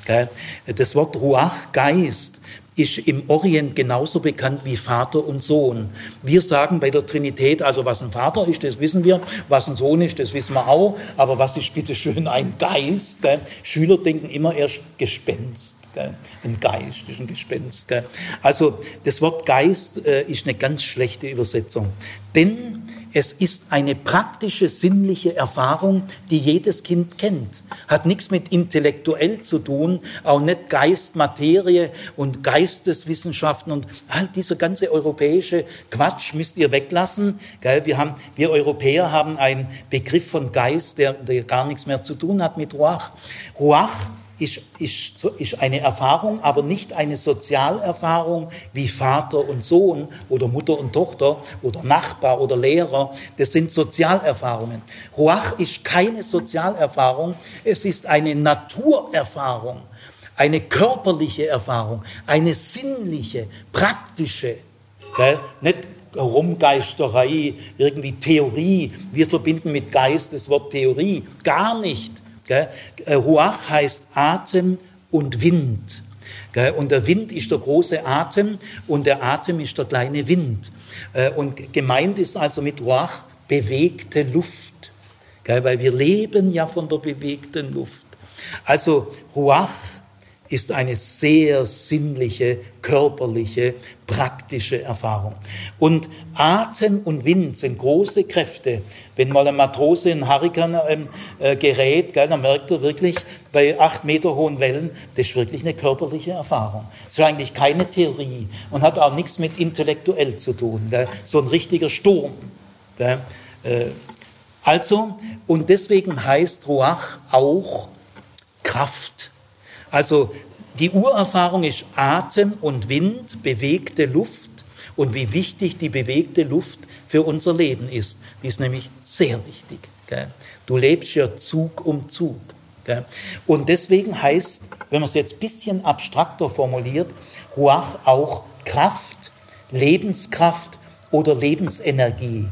Gell. Das Wort Ruach, Geist, ist im Orient genauso bekannt wie Vater und Sohn. Wir sagen bei der Trinität, also was ein Vater ist, das wissen wir, was ein Sohn ist, das wissen wir auch, aber was ist bitte schön ein Geist? Gell? Schüler denken immer erst Gespenst. Gell? Ein Geist ist ein Gespenst. Gell? Also das Wort Geist äh, ist eine ganz schlechte Übersetzung. Denn es ist eine praktische, sinnliche Erfahrung, die jedes Kind kennt. Hat nichts mit intellektuell zu tun, auch nicht Geist, Materie und Geisteswissenschaften und all dieser ganze europäische Quatsch müsst ihr weglassen. Wir, haben, wir Europäer haben einen Begriff von Geist, der, der gar nichts mehr zu tun hat mit Ruach. Ruach ist, ist, ist eine Erfahrung, aber nicht eine Sozialerfahrung wie Vater und Sohn oder Mutter und Tochter oder Nachbar oder Lehrer. Das sind Sozialerfahrungen. Ruach ist keine Sozialerfahrung, es ist eine Naturerfahrung, eine körperliche Erfahrung, eine sinnliche, praktische. Gell? Nicht Rumgeisterei, irgendwie Theorie. Wir verbinden mit Geist das Wort Theorie. Gar nicht. Äh, Ruach heißt Atem und Wind. Und der Wind ist der große Atem und der Atem ist der kleine Wind. Äh, und gemeint ist also mit Ruach bewegte Luft. Weil wir leben ja von der bewegten Luft. Also Ruach ist eine sehr sinnliche, körperliche, praktische Erfahrung. Und Atem und Wind sind große Kräfte. Wenn mal ein Matrose in Hurrikan ähm, äh, gerät, gell, dann merkt er wirklich bei acht Meter hohen Wellen, das ist wirklich eine körperliche Erfahrung. Das ist eigentlich keine Theorie und hat auch nichts mit intellektuell zu tun. Gell. So ein richtiger Sturm. Gell. Äh, also, und deswegen heißt Ruach auch Kraft. Also die Urerfahrung ist Atem und Wind, bewegte Luft und wie wichtig die bewegte Luft für unser Leben ist. Die ist nämlich sehr wichtig. Gell? Du lebst ja Zug um Zug. Gell? Und deswegen heißt, wenn man es jetzt ein bisschen abstrakter formuliert, Ruach auch Kraft, Lebenskraft oder Lebensenergie.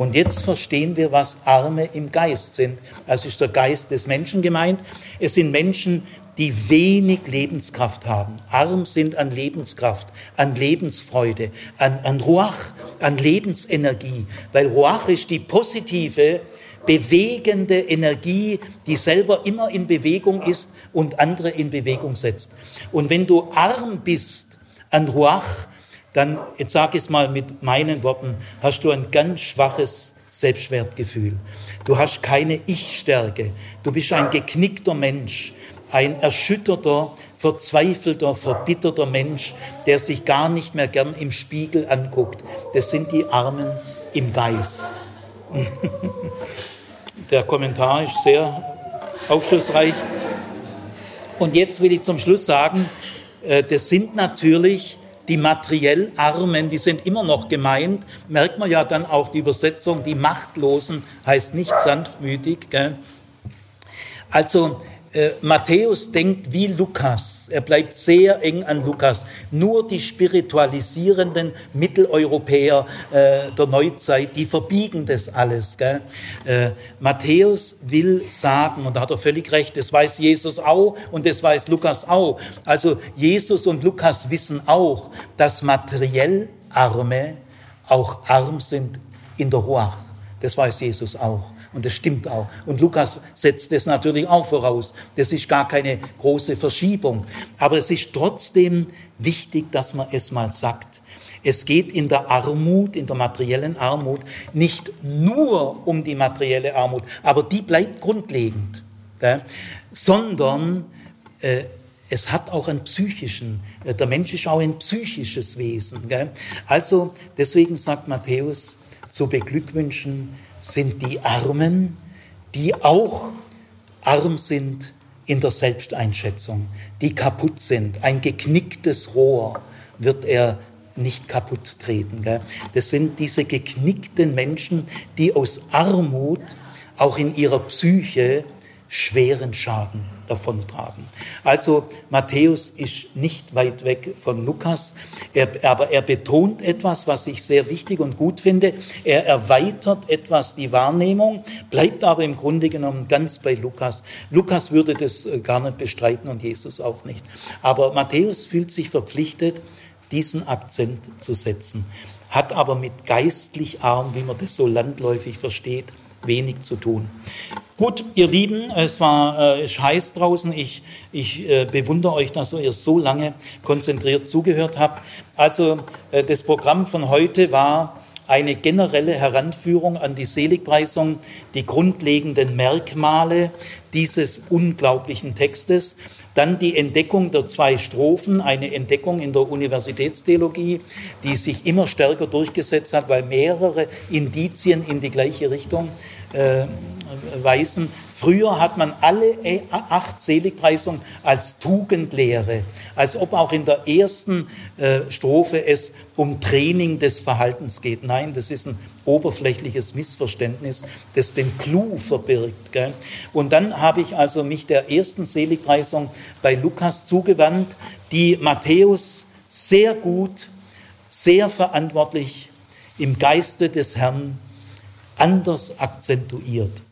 Und jetzt verstehen wir, was Arme im Geist sind. Also ist der Geist des Menschen gemeint. Es sind Menschen, die wenig Lebenskraft haben, arm sind an Lebenskraft, an Lebensfreude, an, an Ruach, an Lebensenergie, weil Ruach ist die positive, bewegende Energie, die selber immer in Bewegung ist und andere in Bewegung setzt. Und wenn du arm bist an Ruach, dann, jetzt sage ich es mal mit meinen Worten, hast du ein ganz schwaches Selbstwertgefühl. Du hast keine Ich-Stärke. Du bist ein geknickter Mensch ein erschütterter, verzweifelter, verbitterter Mensch, der sich gar nicht mehr gern im Spiegel anguckt. Das sind die Armen im Geist. <laughs> Der Kommentar ist sehr aufschlussreich. Und jetzt will ich zum Schluss sagen, äh, das sind natürlich die materiell Armen, die sind immer noch gemeint. Merkt man ja dann auch die Übersetzung, die Machtlosen heißt nicht sanftmütig. Gell? Also äh, Matthäus denkt wie Lukas. Er bleibt sehr eng an Lukas. Nur die spiritualisierenden Mitteleuropäer äh, der Neuzeit, die verbiegen das alles. Äh, Matthäus will sagen, und da hat er völlig recht, das weiß Jesus auch und das weiß Lukas auch. Also Jesus und Lukas wissen auch, dass materiell Arme auch arm sind in der Ruach. Das weiß Jesus auch. Und das stimmt auch. Und Lukas setzt das natürlich auch voraus. Das ist gar keine große Verschiebung. Aber es ist trotzdem wichtig, dass man es mal sagt. Es geht in der Armut, in der materiellen Armut, nicht nur um die materielle Armut, aber die bleibt grundlegend, gell? sondern äh, es hat auch einen psychischen, äh, der Mensch ist auch ein psychisches Wesen. Gell? Also deswegen sagt Matthäus, zu beglückwünschen sind die Armen, die auch arm sind in der Selbsteinschätzung, die kaputt sind. Ein geknicktes Rohr wird er nicht kaputt treten. Gell? Das sind diese geknickten Menschen, die aus Armut auch in ihrer Psyche schweren Schaden davontragen. Also Matthäus ist nicht weit weg von Lukas, er, aber er betont etwas, was ich sehr wichtig und gut finde. Er erweitert etwas die Wahrnehmung, bleibt aber im Grunde genommen ganz bei Lukas. Lukas würde das äh, gar nicht bestreiten und Jesus auch nicht. Aber Matthäus fühlt sich verpflichtet, diesen Akzent zu setzen, hat aber mit geistlich arm, wie man das so landläufig versteht, wenig zu tun. Gut, ihr Lieben, es war äh, heiß draußen. Ich, ich äh, bewundere euch, dass ihr so lange konzentriert zugehört habt. Also äh, das Programm von heute war eine generelle Heranführung an die Seligpreisung, die grundlegenden Merkmale dieses unglaublichen Textes. Dann die Entdeckung der zwei Strophen, eine Entdeckung in der Universitätstheologie, die sich immer stärker durchgesetzt hat, weil mehrere Indizien in die gleiche Richtung äh, weisen. Früher hat man alle acht Seligpreisungen als Tugendlehre, als ob auch in der ersten äh, Strophe es um Training des Verhaltens geht. Nein, das ist ein oberflächliches Missverständnis, das den Clou verbirgt. Gell? Und dann habe ich also mich der ersten Seligpreisung bei Lukas zugewandt, die Matthäus sehr gut, sehr verantwortlich im Geiste des Herrn anders akzentuiert.